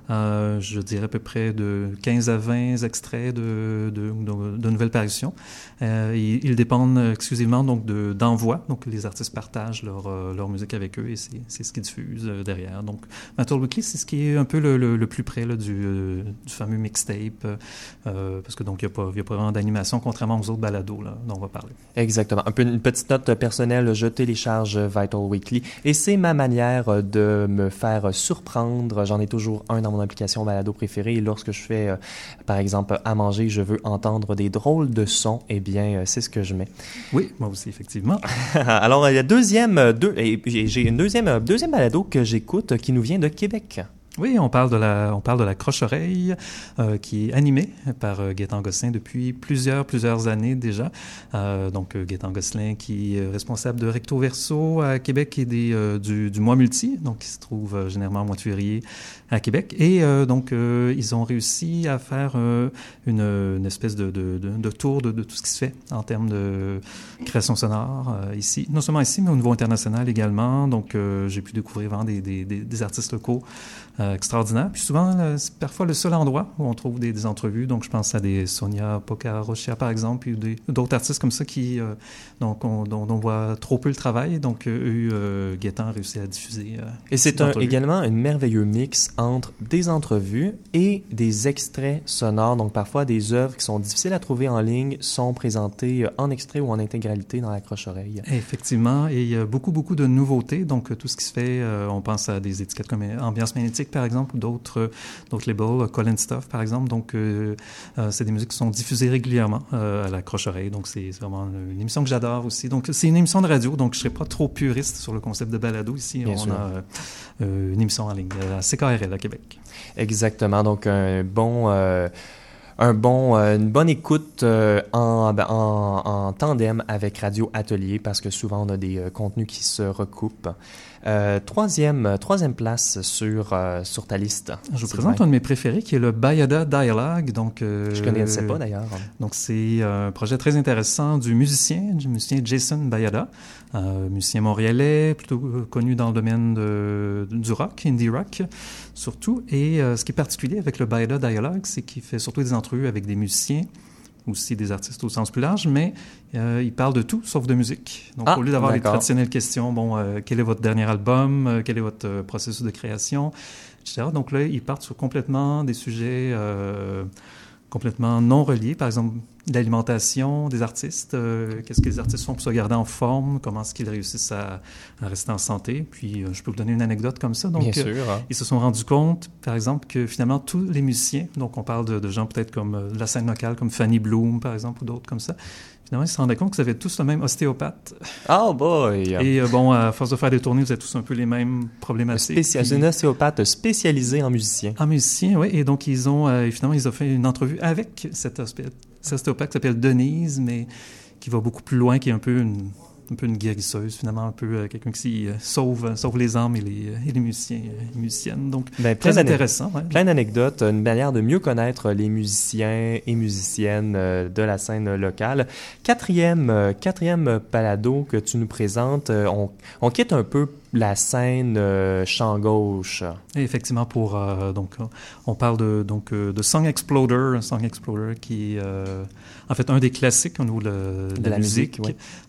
Euh, je dirais à peu près de 15 à 20 extraits de, de, de, de nouvelles parutions. Euh, ils, dépendent exclusivement donc d'envoi, donc les artistes partagent leur, euh, leur musique avec eux et c'est ce qu'ils diffusent euh, derrière. Donc Metal Weekly, c'est ce qui est un peu le, le, plus près là, du, du, fameux mixtape, parce que donc il n'y a, pas, a pas vraiment d'animation, contrairement aux autres balados là, dont on va parler. Exactement. Un peu une petite note personnelle, je télécharge Vital Weekly et c'est ma manière de me faire surprendre. J'en ai toujours un dans mon application balado préférée. Lorsque je fais, par exemple, à manger, je veux entendre des drôles de sons, eh bien, euh, c'est ce que je mets. Oui, moi aussi, effectivement. Alors, il y a deuxième, deux, j'ai une deuxième, deuxième balado que j'écoute qui nous vient de Québec. Oui, on parle de la, on parle de la croche-oreille euh, qui est animée par euh, Gosselin depuis plusieurs, plusieurs années déjà. Euh, donc, euh, Gaétan Gosselin qui est responsable de Recto Verso à Québec et des, euh, du, du Mois Multi, donc qui se trouve euh, généralement au mois de février à Québec. Et donc, ils ont réussi à faire une, espèce de, de, de, tour de, de, tout ce qui se fait en termes de création sonore ici. Non seulement ici, mais au niveau international également. Donc, j'ai pu découvrir vraiment des, des, des artistes locaux euh, extraordinaire. Puis souvent, euh, c'est parfois le seul endroit où on trouve des, des, entrevues. Donc, je pense à des Sonia Pocararochia, par exemple, puis d'autres artistes comme ça qui, euh, donc, on, dont, dont, on voit trop peu le travail. Donc, eux, euh, Gaétan a réussi à diffuser. Et c'est également un merveilleux mix entre des entrevues et des extraits sonores. Donc, parfois, des œuvres qui sont difficiles à trouver en ligne sont présentées en extrait ou en intégralité dans la croche-oreille. Effectivement. Et il y a beaucoup, beaucoup de nouveautés. Donc, tout ce qui se fait, on pense à des étiquettes comme Ambiance Magnétique, par exemple, ou d'autres d'autres labels, Colin Stuff, par exemple. Donc, euh, euh, c'est des musiques qui sont diffusées régulièrement euh, à la croche-oreille. Donc, c'est vraiment une émission que j'adore aussi. Donc, c'est une émission de radio, donc je ne serai pas trop puriste sur le concept de balado ici. Bien on sûr. a une émission en ligne à CKRL à Québec. Exactement. Donc, un bon un bon, euh, une bonne écoute euh, en, en, en, tandem avec Radio Atelier parce que souvent on a des euh, contenus qui se recoupent. Euh, troisième, troisième place sur, euh, sur ta liste. Je vous présente un de mes préférés qui est le Bayada Dialogue. Donc, euh, Je ne connaissais pas d'ailleurs. Donc, c'est un projet très intéressant du musicien, du musicien Jason Bayada, musicien montréalais, plutôt connu dans le domaine de, du rock, indie rock surtout. Et ce qui est particulier avec le Bayada Dialogue, c'est qu'il fait surtout des entrevues avec des musiciens aussi des artistes au sens plus large, mais euh, il parle de tout sauf de musique. Donc, ah, au lieu d'avoir les traditionnelles questions, bon, euh, quel est votre dernier album, euh, quel est votre euh, processus de création, etc. Donc là, il part sur complètement des sujets euh, complètement non reliés. Par exemple, l'alimentation des artistes, euh, qu'est-ce que les artistes font pour se garder en forme, comment est-ce qu'ils réussissent à, à, rester en santé. Puis, euh, je peux vous donner une anecdote comme ça. Donc, Bien sûr, hein. ils se sont rendus compte, par exemple, que finalement, tous les musiciens, donc on parle de, de gens peut-être comme euh, la scène locale, comme Fanny Bloom, par exemple, ou d'autres comme ça, finalement, ils se rendaient compte qu'ils avaient tous le même ostéopathe. Oh boy! Et euh, bon, à force de faire des tournées, vous avez tous un peu les mêmes problématiques. Puis... un ostéopathe spécialisé en musicien. En musicien, oui. Et donc, ils ont, euh, finalement, ils ont fait une entrevue avec cet ostéopathe qui s'appelle Denise, mais qui va beaucoup plus loin, qui est un peu une un peu une guérisseuse, finalement, un peu quelqu'un qui sauve, sauve les âmes et les, et les musiciens musiciennes. Donc, Ben, très plein intéressant. ouais. Plein d'anecdotes, une manière de mieux connaître les musiciens et musiciennes euh, de la scène locale. Quatrième, euh, quatrième balado que tu nous présentes, euh, on, on quitte un peu la scène euh, champ gauche. Et effectivement, pour euh, donc on parle de donc euh, de Song Exploder, Song Exploder qui est euh, en fait un des classiques au niveau de, de De la musique,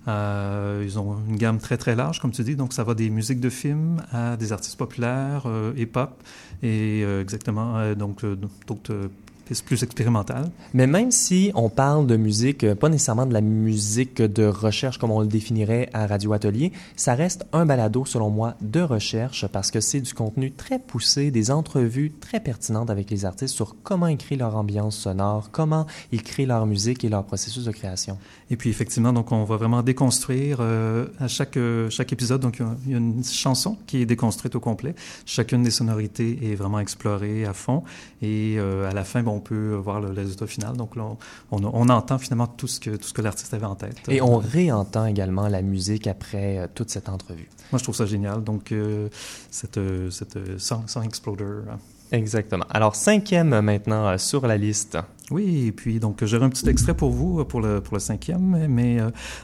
ils ont une gamme très très large, comme tu dis, donc ça va des musiques de films à des artistes populaires euh, et pop, et exactement donc d'autres pistes plus expérimentales. Mais même si on parle de musique, euh, pas nécessairement de la musique de recherche comme on le définirait à Radio Atelier, ça reste un balado, selon moi, de recherche parce que c'est du contenu très poussé, des entrevues très pertinentes avec les artistes sur comment ils créent leur ambiance sonore, comment ils créent leur musique et leur processus de création. Et puis effectivement, donc on va vraiment déconstruire euh, à chaque euh, chaque épisode. Donc il y a- il y, a une chanson qui est déconstruite au complet. Chacune des sonorités est vraiment explorée à fond. Et euh, à la fin, bon, on peut voir le, le résultat final. Donc là, on, on, on entend finalement tout ce que tout ce que l'artiste avait en tête. Et on réentend également la musique après euh, toute cette entrevue. Moi, je trouve ça génial. Donc euh, cette euh, cette song, song exploder. euh, Exactement. Alors, cinquième maintenant euh, sur la liste. Oui, et puis donc j'aurai un petit extrait pour vous pour le pour le cinquième, mais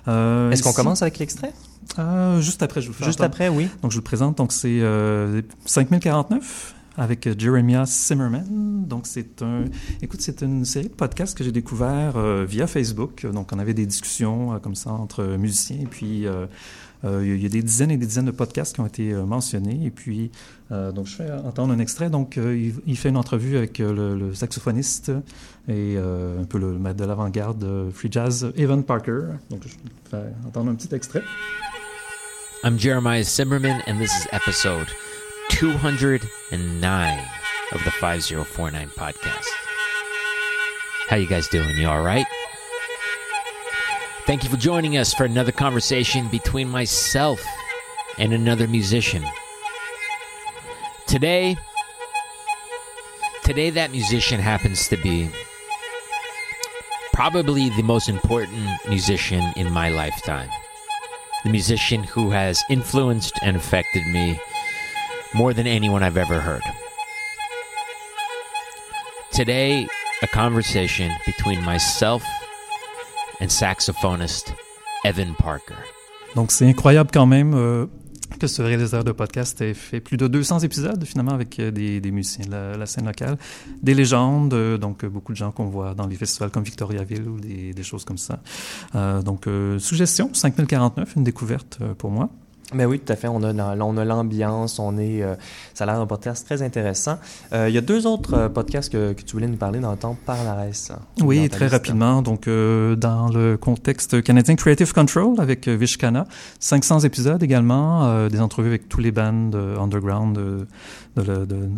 euh, Est-ce qu'on commence avec l'extrait? Euh, juste après, je vous fais Juste entendre. après, oui. Donc, je vous le présente. Donc, c'est euh, 5049 avec euh, Jeremiah Zimmerman. Donc, c'est un... Écoute, c'est une série de podcasts que j'ai découvert euh, via Facebook. Donc, on avait des discussions euh, comme ça entre musiciens. Et puis, il y a- des dizaines et des dizaines de podcasts qui ont été mentionnés. Et puis, donc, je fais entendre un extrait. Donc, il, fait une entrevue avec le, saxophoniste et un peu le maître de l'avant-garde free jazz, Evan Parker. Donc, je fais entendre un petit extrait. I'm Jeremiah Zimmerman, and this is episode 209 of the 5049 podcast. How you guys doing? You all right? Thank you for joining us for another conversation between myself and another musician. Today, today that musician happens to be probably the most important musician in my lifetime the musician who has influenced and affected me more than anyone I've ever heard. Today, a conversation between myself and saxophonist Evan Parker. Donc, c'est incroyable quand même euh, que ce réalisateur de podcast ait fait plus de 200 épisodes, finalement, avec euh, des, musiciens de la, scène locale, des légendes, euh, donc beaucoup de gens qu'on voit dans les festivals comme Victoriaville ou des, choses comme ça. Donc, suggestion, 5049, une découverte pour moi. Mais oui, tout à fait. On a, on a l'ambiance, on est, euh, ça a l'air d'un podcast très intéressant. Euh, il y a deux autres euh, podcasts que, que tu voulais nous parler dans le temps par la reste. Oui, très liste. rapidement. Donc, euh, dans le contexte canadien, Creative Control avec Vishkana, 500 épisodes également, des entrevues avec tous les bands underground de, de-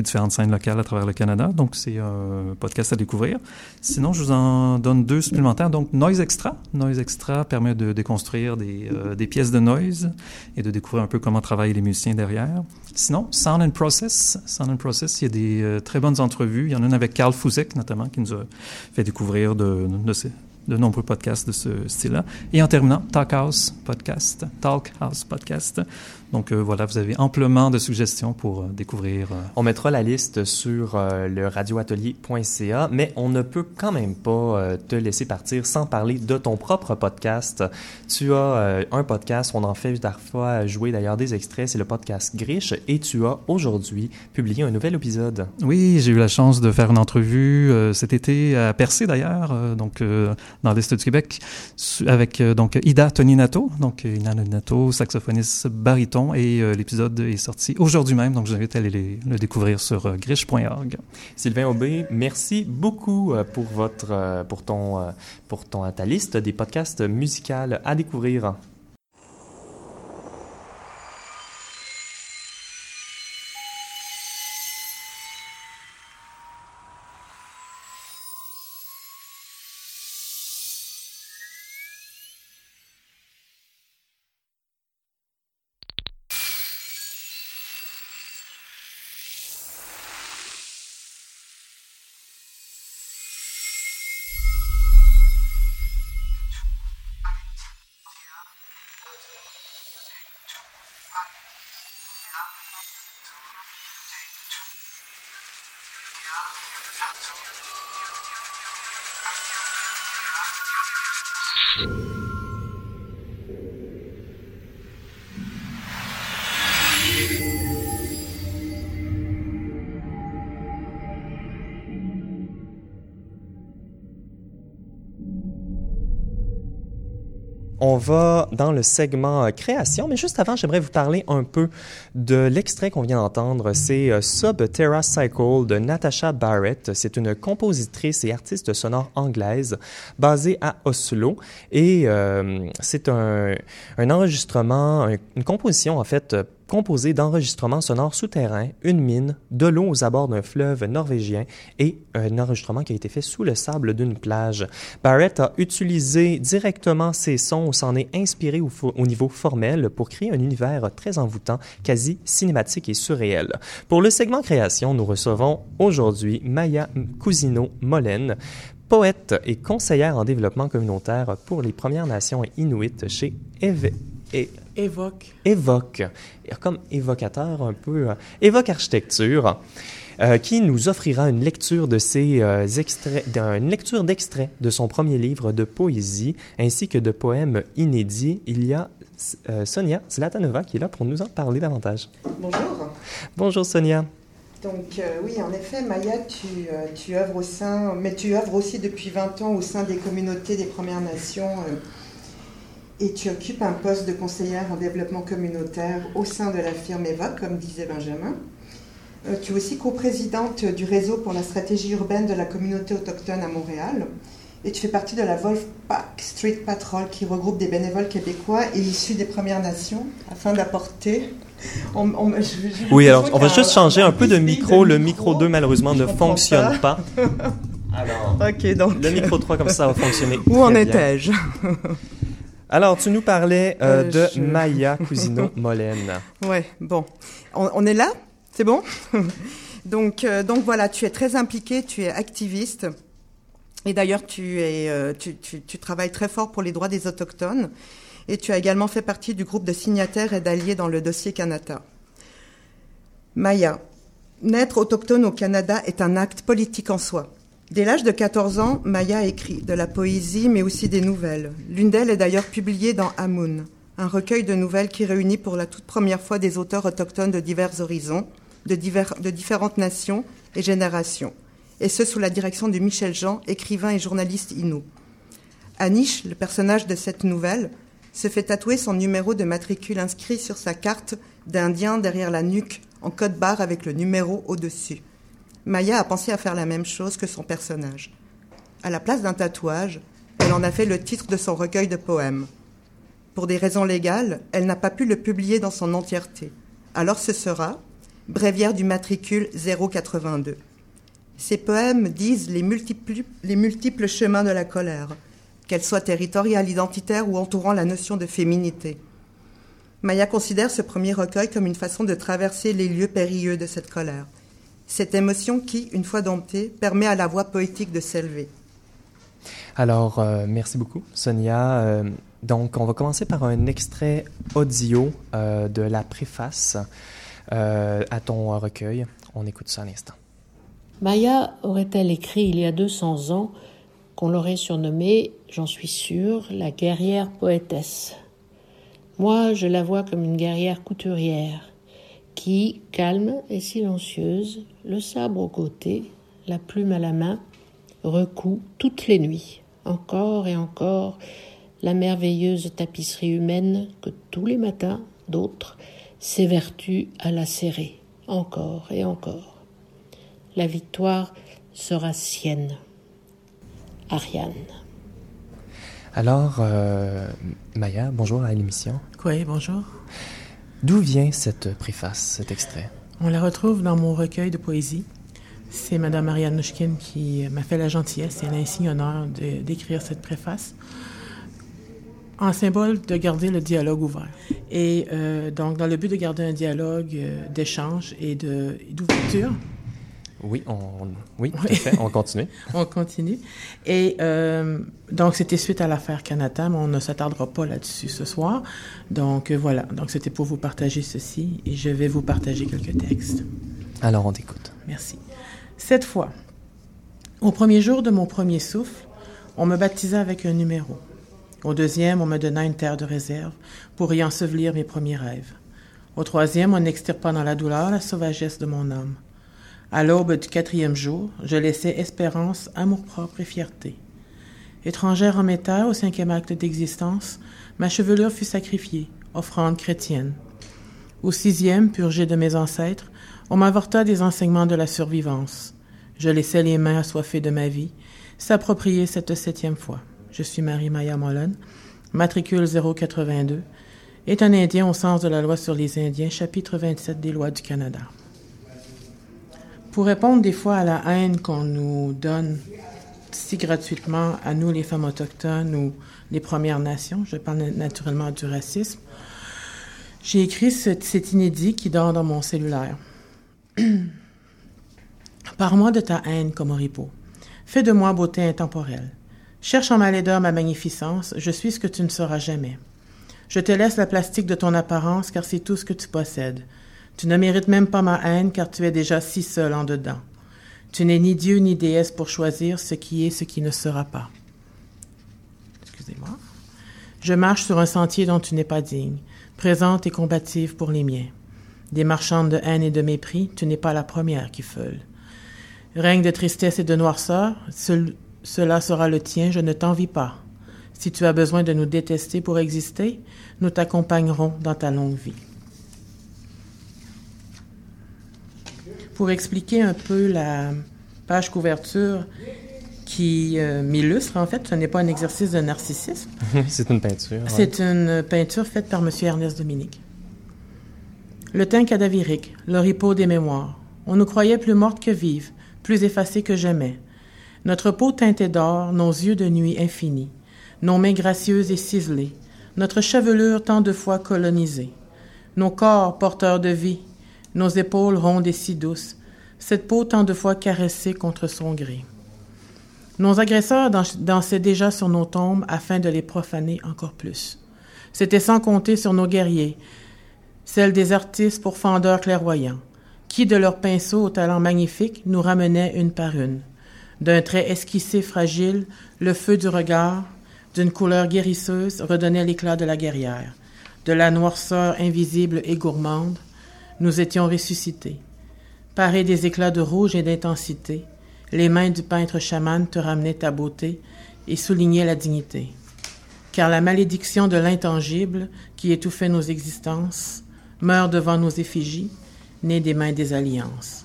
différentes scènes locales à travers le Canada. Donc, c'est un podcast à découvrir. Sinon, je vous en donne deux supplémentaires. Donc, Noise Extra. Noise Extra permet de déconstruire des, euh, des pièces de noise et de découvrir un peu comment travaillent les musiciens derrière. Sinon, Sound and Process. Sound and Process, il y a des euh, très bonnes entrevues. Il y en a une avec Carl Fusek, notamment, qui nous a fait découvrir de, de, de nombreux podcasts de ce style-là. Et en terminant, Talk House Podcast. Talk House Podcast. Donc euh, voilà, vous avez amplement de suggestions pour euh, découvrir. euh, On mettra la liste sur le radioatelier.ca, mais on ne peut quand même pas te laisser partir sans parler de ton propre podcast. Tu as un podcast, on en fait parfois jouer d'ailleurs des extraits, c'est le podcast Griche, et tu as aujourd'hui publié un nouvel épisode. Oui, j'ai eu la chance de faire une entrevue cet été à Percé d'ailleurs, donc dans l'est du Québec, avec donc Ida Toninato, donc Ida Toninato, saxophoniste et euh, l'épisode est sorti aujourd'hui même, donc je vous invite à aller le découvrir sur euh, griche.org. Sylvain Aubé, merci beaucoup euh, pour votre euh, pour ton pour ton ta liste des podcasts musicaux à découvrir. Dans le segment euh, création, mais juste avant, j'aimerais vous parler un peu de l'extrait qu'on vient d'entendre. C'est euh, Sub Terra Cycle de Natasha Barrett. C'est une compositrice et artiste sonore anglaise basée à Oslo. Et euh, c'est un, un enregistrement, un- une composition en fait composée d'enregistrements sonores souterrains, une mine, de l'eau aux abords d'un fleuve norvégien et un enregistrement qui a été fait sous le sable d'une plage. Barrett a utilisé directement ces sons ou s'en est inspiré au, niveau formel pour créer un univers très envoûtant, quasi cinématique et surréel. Pour le segment création, nous recevons aujourd'hui Maya Cousino Molen, poète et conseillère en développement communautaire pour les Premières Nations et Inuit chez Eve- et Évoque. Évoque, comme évocateur un peu, euh, Évoque Architecture, euh, qui nous offrira une lecture de ses euh, extraits, une lecture d'extraits de son premier livre de poésie, ainsi que de poèmes inédits. Il y a euh, Sonia Zlatanova qui est là pour nous en parler davantage. Bonjour. Bonjour Sonia. Donc euh, oui, en effet, Maya, tu, euh, tu œuvres au sein, mais tu œuvres aussi depuis 20 ans au sein des communautés des Premières Nations euh, et tu occupes un poste de conseillère en développement communautaire au sein de la firme EVA, comme disait Benjamin. Euh, tu es aussi coprésidente du réseau pour la stratégie urbaine de la communauté autochtone à Montréal. Et tu fais partie de la Wolfpack Street Patrol qui regroupe des bénévoles québécois et issus des Premières Nations afin d'apporter. on- on- je- j'ai Oui, alors on va juste changer un un peu de micro. Le micro 2 malheureusement Je ne fonctionne pas. Alors, Ok, donc. le micro 3 comme ça va fonctionner. Où en étais-je? Alors, tu nous parlais euh, Euh, de je- Maya Cousino Molen. Ouais, bon. On, on est là? C'est bon? Donc, euh, donc voilà, tu es très impliqué, tu es activiste. Et d'ailleurs, tu, es, tu, tu, tu travailles très fort pour les droits des Autochtones. Et tu as également fait partie du groupe de signataires et d'alliés dans le dossier Canada. Maya, naître autochtone au Canada est un acte politique en soi. Dès l'âge de 14 ans, Maya écrit de la poésie, mais aussi des nouvelles. L'une d'elles est d'ailleurs publiée dans Amun, un recueil de nouvelles qui réunit pour la toute première fois des auteurs autochtones de divers horizons, de, différentes nations et générations, et ce sous la direction de Michel Jean, écrivain et journaliste inou. Anish, le personnage de cette nouvelle, se fait tatouer son numéro de matricule inscrit sur sa carte d'Indien derrière la nuque, en code barre avec le numéro au-dessus. Maya a pensé à faire la même chose que son personnage. À la place d'un tatouage, elle en a fait le titre de son recueil de poèmes. Pour des raisons légales, elle n'a pas pu le publier dans son entièreté. Alors ce sera Bréviaire du matricule 082. Ces poèmes disent les multiples chemins de la colère, qu'elle soit territoriale, identitaire ou entourant la notion de féminité. Maya considère ce premier recueil comme une façon de traverser les lieux périlleux de cette colère. Cette émotion qui, une fois domptée, permet à la voix poétique de s'élever. Alors, euh, merci beaucoup, Sonia. Euh, donc, on va commencer par un extrait audio euh, de la préface euh, à ton recueil. On écoute ça un instant. Maya aurait-elle écrit il y a 200 ans qu'on l'aurait surnommée, j'en suis sûre, la guerrière poétesse. Moi, je la vois comme une guerrière couturière qui, calme et silencieuse, le sabre au côté, la plume à la main, recoue toutes les nuits, encore et encore, la merveilleuse tapisserie humaine que tous les matins, d'autres, s'évertuent à la serrer, encore et encore. La victoire sera sienne. Ariane. Alors, euh, Maya, bonjour à l'émission. Oui, bonjour. D'où vient cette préface, cet extrait? On la retrouve dans mon recueil de poésie. C'est Madame Marianne Nouchkine qui m'a fait la gentillesse et l'insigne honneur d'écrire cette préface en symbole de garder le dialogue ouvert. Et euh, donc, dans le but de garder un dialogue euh, d'échange et d'ouverture, Oui, on, oui, tout à fait. On continue. on continue. Et euh, donc, c'était suite à l'affaire Canada, mais on ne s'attardera pas là-dessus ce soir. Donc, euh, voilà. Donc, c'était pour vous partager ceci et je vais vous partager quelques textes. Alors, on t'écoute. Merci. Cette fois, au premier jour de mon premier souffle, on me baptisa avec un numéro. Au deuxième, on me donna une terre de réserve pour y ensevelir mes premiers rêves. Au troisième, on extirpa dans la douleur la sauvagesse de mon âme. À l'aube du quatrième jour, je laissai espérance, amour-propre et fierté. Étrangère en terres au cinquième acte d'existence, ma chevelure fut sacrifiée, offrande chrétienne. Au sixième, purgé de mes ancêtres, on m'avorta des enseignements de la survivance. Je laissai les mains assoiffées de ma vie s'approprier cette septième fois. Je suis Marie-Maya Mollen, matricule 082, est un Indien au sens de la loi sur les Indiens, chapitre 27 des lois du Canada pour répondre des fois à la haine qu'on nous donne si gratuitement à nous, les femmes autochtones ou les Premières Nations, je parle naturellement du racisme, j'ai écrit cet, inédit qui dort dans mon cellulaire. Par-moi de ta haine comme oripeau. Fais de moi beauté intemporelle. Cherche en ma laideur ma magnificence, je suis ce que tu ne seras jamais. Je te laisse la plastique de ton apparence, car c'est tout ce que tu possèdes. Tu ne mérites même pas ma haine car tu es déjà si seul en dedans. Tu n'es ni Dieu ni déesse pour choisir ce qui est, ce qui ne sera pas. Excusez-moi. Je marche sur un sentier dont tu n'es pas digne, présente et combative pour les miens. Des marchandes de haine et de mépris, tu n'es pas la première qui feule. Règne de tristesse et de noirceur, cela sera le tien, je ne t'envie pas. Si tu as besoin de nous détester pour exister, nous t'accompagnerons dans ta longue vie. Pour expliquer un peu la page couverture qui euh, m'illustre. En fait, ce n'est pas un exercice de narcissisme. C'est une peinture. C'est une peinture faite par M. Ernest Dominique. Le teint cadavérique, l'oripeau des mémoires. On nous croyait plus mortes que vives, plus effacées que jamais. Notre peau teintée d'or, nos yeux de nuit infinis, nos mains gracieuses et ciselées, notre chevelure tant de fois colonisée, nos corps porteurs de vie, nos épaules rondes et si douces, cette peau tant de fois caressée contre son gré. Nos agresseurs dansaient déjà sur nos tombes afin de les profaner encore plus. C'était sans compter sur nos guerriers, celles des artistes pourfendeurs clairvoyants, qui, de leurs pinceaux au talent magnifique, nous ramenaient une par une. D'un trait esquissé fragile, le feu du regard, d'une couleur guérisseuse, redonnait l'éclat de la guerrière. De la noirceur invisible et gourmande, nous étions ressuscités. Parés des éclats de rouge et d'intensité, les mains du peintre chaman te ramenaient ta beauté et soulignaient la dignité. Car la malédiction de l'intangible qui étouffait nos existences meurt devant nos effigies, nées des mains des alliances.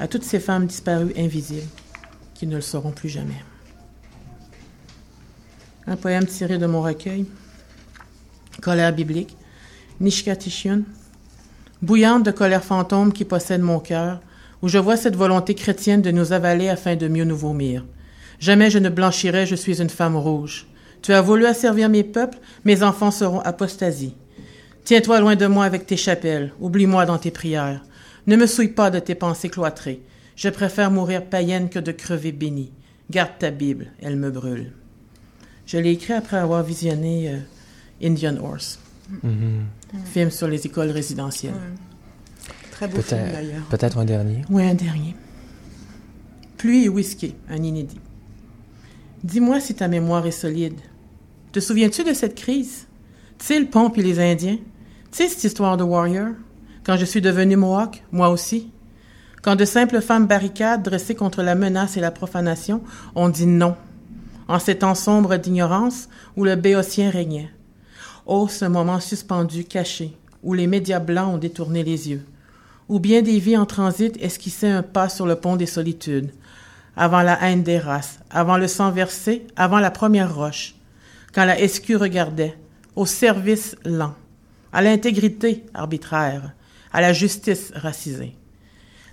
À toutes ces femmes disparues invisibles, qui ne le seront plus jamais. Un poème tiré de mon recueil, Colère biblique, Nishkatishun, bouillante de colère fantôme qui possède mon cœur, où je vois cette volonté chrétienne de nous avaler afin de mieux nous vomir. Jamais je ne blanchirai, je suis une femme rouge. Tu as voulu asservir mes peuples, mes enfants seront apostasie. Tiens-toi loin de moi avec tes chapelles, oublie-moi dans tes prières. Ne me souille pas de tes pensées cloîtrées. Je préfère mourir païenne que de crever bénie. Garde ta Bible, elle me brûle. Je l'ai écrit après avoir visionné euh, Indian Horse. Mm-hmm. Film sur les écoles résidentielles. Très beau film d'ailleurs. Peut-être un dernier. Oui, un dernier. Pluie et whisky, un inédit. Dis-moi si ta mémoire est solide. Te souviens-tu de cette crise? Tu sais, le pont et les Indiens? Tu sais, cette histoire de warrior? Quand je suis devenue Mohawk, moi aussi? Quand de simples femmes barricades dressées contre la menace et la profanation ont dit non, en ces temps sombres d'ignorance où le béotien régnait. Oh, ce moment suspendu, caché, où les médias blancs ont détourné les yeux, où bien des vies en transit esquissaient un pas sur le pont des solitudes, avant la haine des races, avant le sang versé, avant la première roche, quand la SQ regardait, au service lent, à l'intégrité arbitraire, à la justice racisée.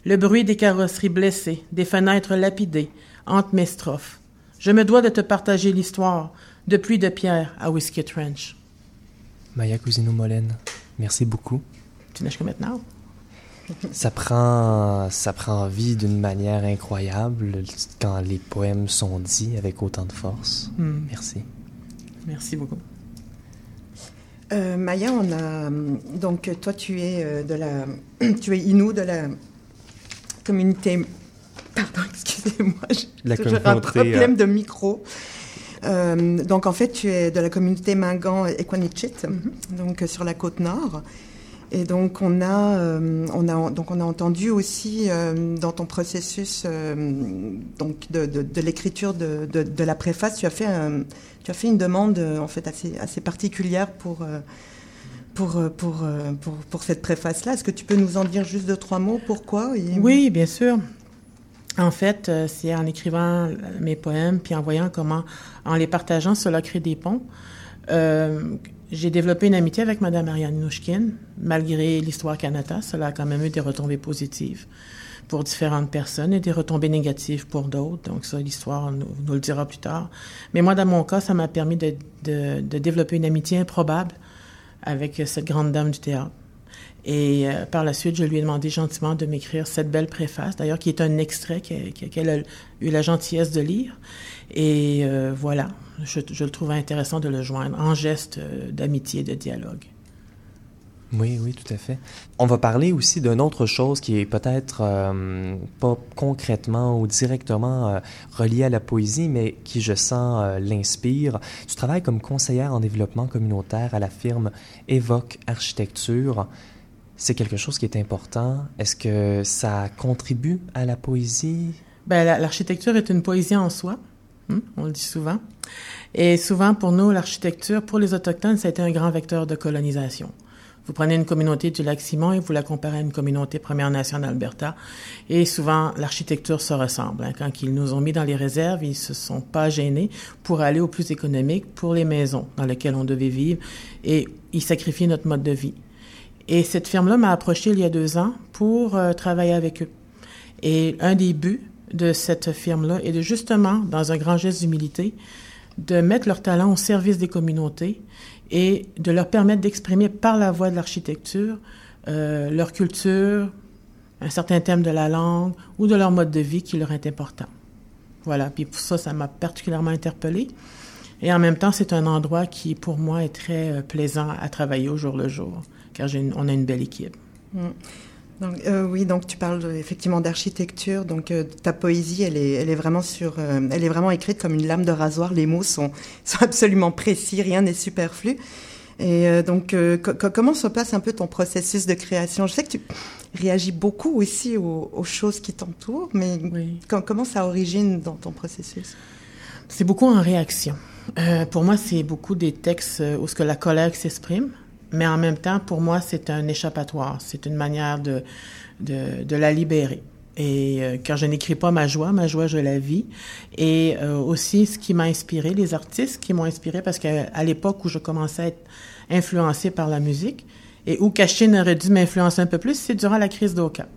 Le bruit des carrosseries blessées, des fenêtres lapidées, hante mes strophes. Je me dois de te partager l'histoire, de pluie de pierre à Whiskey Trench. Maya Cousino Molène, merci beaucoup. Tu n'as que maintenant? Ça prend, ça prend vie d'une manière incroyable quand les poèmes sont dits avec autant de force. Hmm. Merci. Merci beaucoup. Euh, Maya, on a donc toi tu es euh, de la tu es Inou de la communauté pardon excusez-moi j'ai un problème euh, de micro. Euh, donc en fait tu es de la communauté Mingan Equanichit donc euh, sur la côte nord et donc on a euh, on a donc on a entendu aussi euh, dans ton processus donc de, de, de l'écriture de, de, la préface tu as fait un, tu as fait une demande en fait assez assez particulière pour pour, pour, pour, pour cette préface-là. Est-ce que tu peux nous en dire juste deux, trois mots? Pourquoi? Et- Oui, bien sûr. En fait, euh, c'est en écrivant mes poèmes, puis en voyant comment, en les partageant, cela crée des ponts. Euh, j'ai développé une amitié avec Mme Marianne Nouchkin, malgré l'histoire Canada. Cela a quand même eu des retombées positives pour différentes personnes et des retombées négatives pour d'autres. Donc ça, l'histoire nous, nous le dira plus tard. Mais moi, dans mon cas, ça m'a permis de, de, de développer une amitié improbable avec cette grande dame du théâtre. Et euh, par la suite, je lui ai demandé gentiment de m'écrire cette belle préface, d'ailleurs, qui est un extrait qu'elle a eu la gentillesse de lire. Et euh, voilà, je, le trouvais intéressant de le joindre en geste euh, d'amitié, de dialogue. Oui, oui, tout à fait. On va parler aussi d'une autre chose qui est peut-être pas concrètement ou directement reliée à la poésie, mais qui, je sens, l'inspire. Tu travailles comme conseillère en développement communautaire à la firme Évoque Architecture. C'est quelque chose qui est important? Est-ce que ça contribue à la poésie? Ben, la- l'architecture est une poésie en soi, hein, on le dit souvent. Et souvent, pour nous, l'architecture, pour les Autochtones, ça a été un grand vecteur de colonisation. Vous prenez une communauté du lac Simon et vous la comparez à une communauté Première Nation d'Alberta. Et souvent, l'architecture se ressemble. hein. Quand ils nous ont mis dans les réserves, ils se sont pas gênés pour aller au plus économique pour les maisons dans lesquelles on devait vivre. Et ils sacrifiaient notre mode de vie. Et cette firme-là m'a approché il y a deux ans pour euh, travailler avec eux. Et un des buts de cette firme-là est de justement, dans un grand geste d'humilité, de mettre leur talent au service des communautés et de leur permettre d'exprimer par la voie de l'architecture euh, leur culture, un certain thème de la langue ou de leur mode de vie qui leur est important. Voilà, puis pour ça, ça m'a particulièrement interpellée. Et en même temps, c'est un endroit qui, pour moi, est très euh, plaisant à travailler au jour le jour, car une- on a une belle équipe. Donc, euh, oui, donc tu parles effectivement d'architecture. Donc euh, ta poésie, elle est, elle est vraiment sur, euh, elle est vraiment écrite comme une lame de rasoir. Les mots sont, sont absolument précis, rien n'est superflu. Et donc, co- co- comment se passe un peu ton processus de création? Je sais que tu réagis beaucoup aussi aux, aux choses qui t'entourent, mais Oui. com- comment ça origine dans ton processus? C'est beaucoup en réaction. Pour moi, c'est beaucoup des textes où ce que la colère s'exprime, mais en même temps, pour moi, c'est un échappatoire. C'est une manière de, de, la libérer. Et euh, quand je n'écris pas ma joie, ma joie, je la vis. Et euh, aussi, ce qui m'a inspiré, les artistes qui m'ont inspiré, parce qu'à l'époque où je commençais à être influencée par la musique, et où Cachine aurait dû m'influencer un peu plus, c'est durant la crise d'Oka.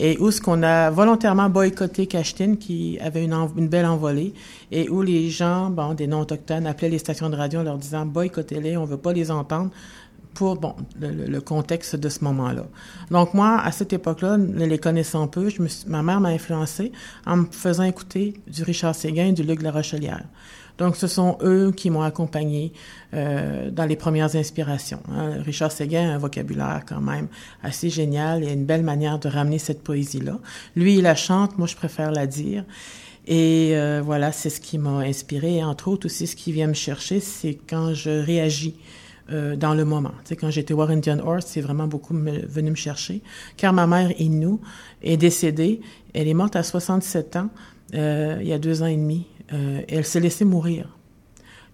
Et où ce qu'on a volontairement boycotté Cachetine, qui avait une, belle envolée, et où les gens, bon, des non-autochtones, appelaient les stations de radio en leur disant boycottez-les, on veut pas les entendre, pour, bon, le, contexte de ce moment-là. Donc moi, à cette époque-là, ne les connaissant peu, ma mère m'a influencée en me faisant écouter du Richard Séguin et du Luc La Rochelière. Donc, ce sont eux qui m'ont accompagné euh, dans les premières inspirations. hein. Richard Séguin a un vocabulaire quand même assez génial et une belle manière de ramener cette poésie-là. Lui, il la chante, moi, je préfère la dire. Et euh, voilà, c'est ce qui m'a inspiré. Et entre autres aussi, ce qui vient me chercher, c'est quand je réagis euh, dans le moment. Tu sais, quand j'étais War Indian Horse, c'est vraiment beaucoup me- venu me chercher. Car ma mère Innu est décédée. Elle est morte à 67 ans, euh, il y a deux ans et demi. Euh, elle s'est laissée mourir.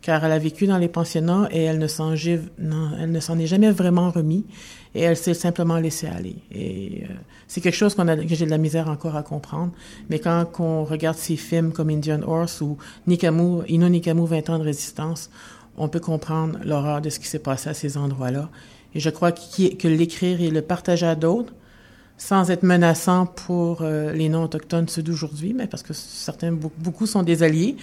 Car elle a vécu dans les pensionnats et elle ne s'en, est jamais vraiment remis. Et elle s'est simplement laissée aller. Et euh, c'est quelque chose que j'ai de la misère encore à comprendre. Mais quand on regarde ces films comme Indian Horse ou Nikamu, Inu Nikamu, 20 ans de résistance, on peut comprendre l'horreur de ce qui s'est passé à ces endroits-là. Et je crois que l'écrire et le partager à d'autres, sans être menaçant pour euh, les non-autochtones, ceux d'aujourd'hui, mais parce que certains, beaucoup, sont des alliés,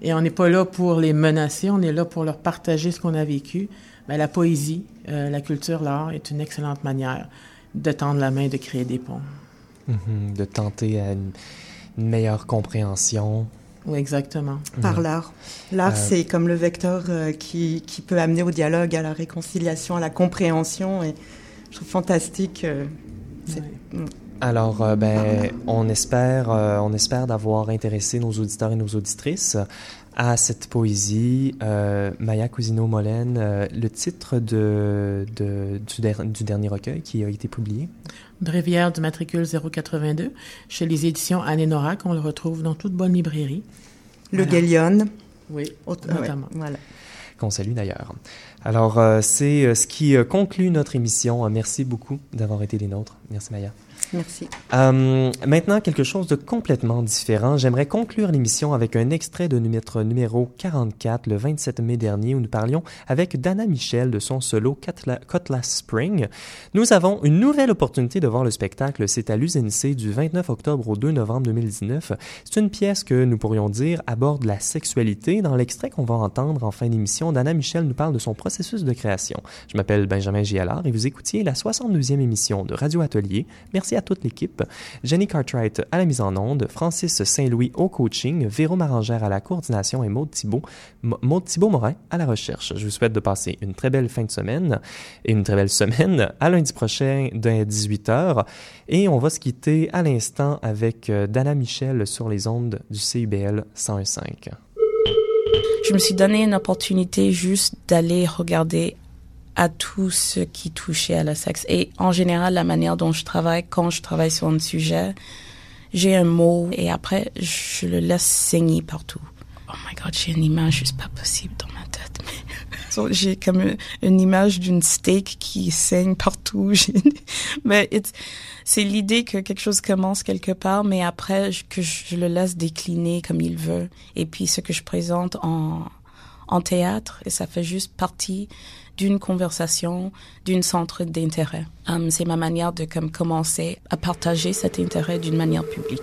et on n'est pas là pour les menacer, on est là pour leur partager ce qu'on a vécu. Ben, la poésie, euh, la culture, l'art est une excellente manière. de tendre la main, de créer des ponts. Mhm, de tenter à une meilleure compréhension. Oui, exactement. Par l'art. L'art, Euh, c'est comme le vecteur euh, qui, qui peut amener au dialogue, à la réconciliation, à la compréhension. Et je trouve fantastique. euh, Ouais. Mm. Alors, euh, ben, on espère, euh, on espère d'avoir intéressé nos auditeurs et nos auditrices à cette poésie. Euh, Maya Cousino-Molène, euh, le titre de, de- du, der- du dernier recueil qui a été publié. Bréviaire du matricule 082, chez les éditions Anne et Nora, qu'on le retrouve dans toute bonne librairie. Le Voilà. Gélion, Oui, autre- ouais, notamment. voilà. qu'on salue d'ailleurs. Alors, euh, c'est euh, ce qui euh, conclut notre émission. Merci beaucoup d'avoir été les nôtres. Merci Maya. Merci. Euh, maintenant, quelque chose de complètement différent. J'aimerais conclure l'émission avec un extrait de notre numéro 44, le 27 mai dernier, où nous parlions avec Dana Michel de son solo Cutla- Cutlass Spring. Nous avons une nouvelle opportunité de voir le spectacle. C'est à l'USNC du 29 octobre au 2 novembre 2019. C'est une pièce que nous pourrions dire aborde la sexualité. Dans l'extrait qu'on va entendre en fin d'émission, Dana Michel nous parle de son processus de création. Je m'appelle Benjamin Gialard et vous écoutiez la 72e émission de Radio Atelier. Merci à toute l'équipe. Jenny Cartwright à la mise en onde, Francis Saint-Louis au coaching, Véro Marangère à la coordination et Maude Thibault, Mo- Maude Thibault-Morin à la recherche. Je vous souhaite de passer une très belle fin de semaine et une très belle semaine. À lundi prochain dès 18h. Et on va se quitter à l'instant avec euh, Dana Michel sur les ondes du CIBL 101.5. Je me suis donné une opportunité juste d'aller regarder à tout ce qui touchait à la sexe. Et en général, la manière dont je travaille, quand je travaille sur un sujet, j'ai un mot et après, je le laisse saigner partout. Oh my god, j'ai une image juste pas possible dans ma tête. So, j'ai comme une, une image d'une steak qui saigne partout. Mais c'est l'idée que quelque chose commence quelque part, mais après que je le laisse décliner comme il veut. Et puis ce que je présente en en théâtre, et ça fait juste partie d'une conversation, d'une centre d'intérêt. Um, c'est ma manière de comme commencer à partager cet intérêt d'une manière publique.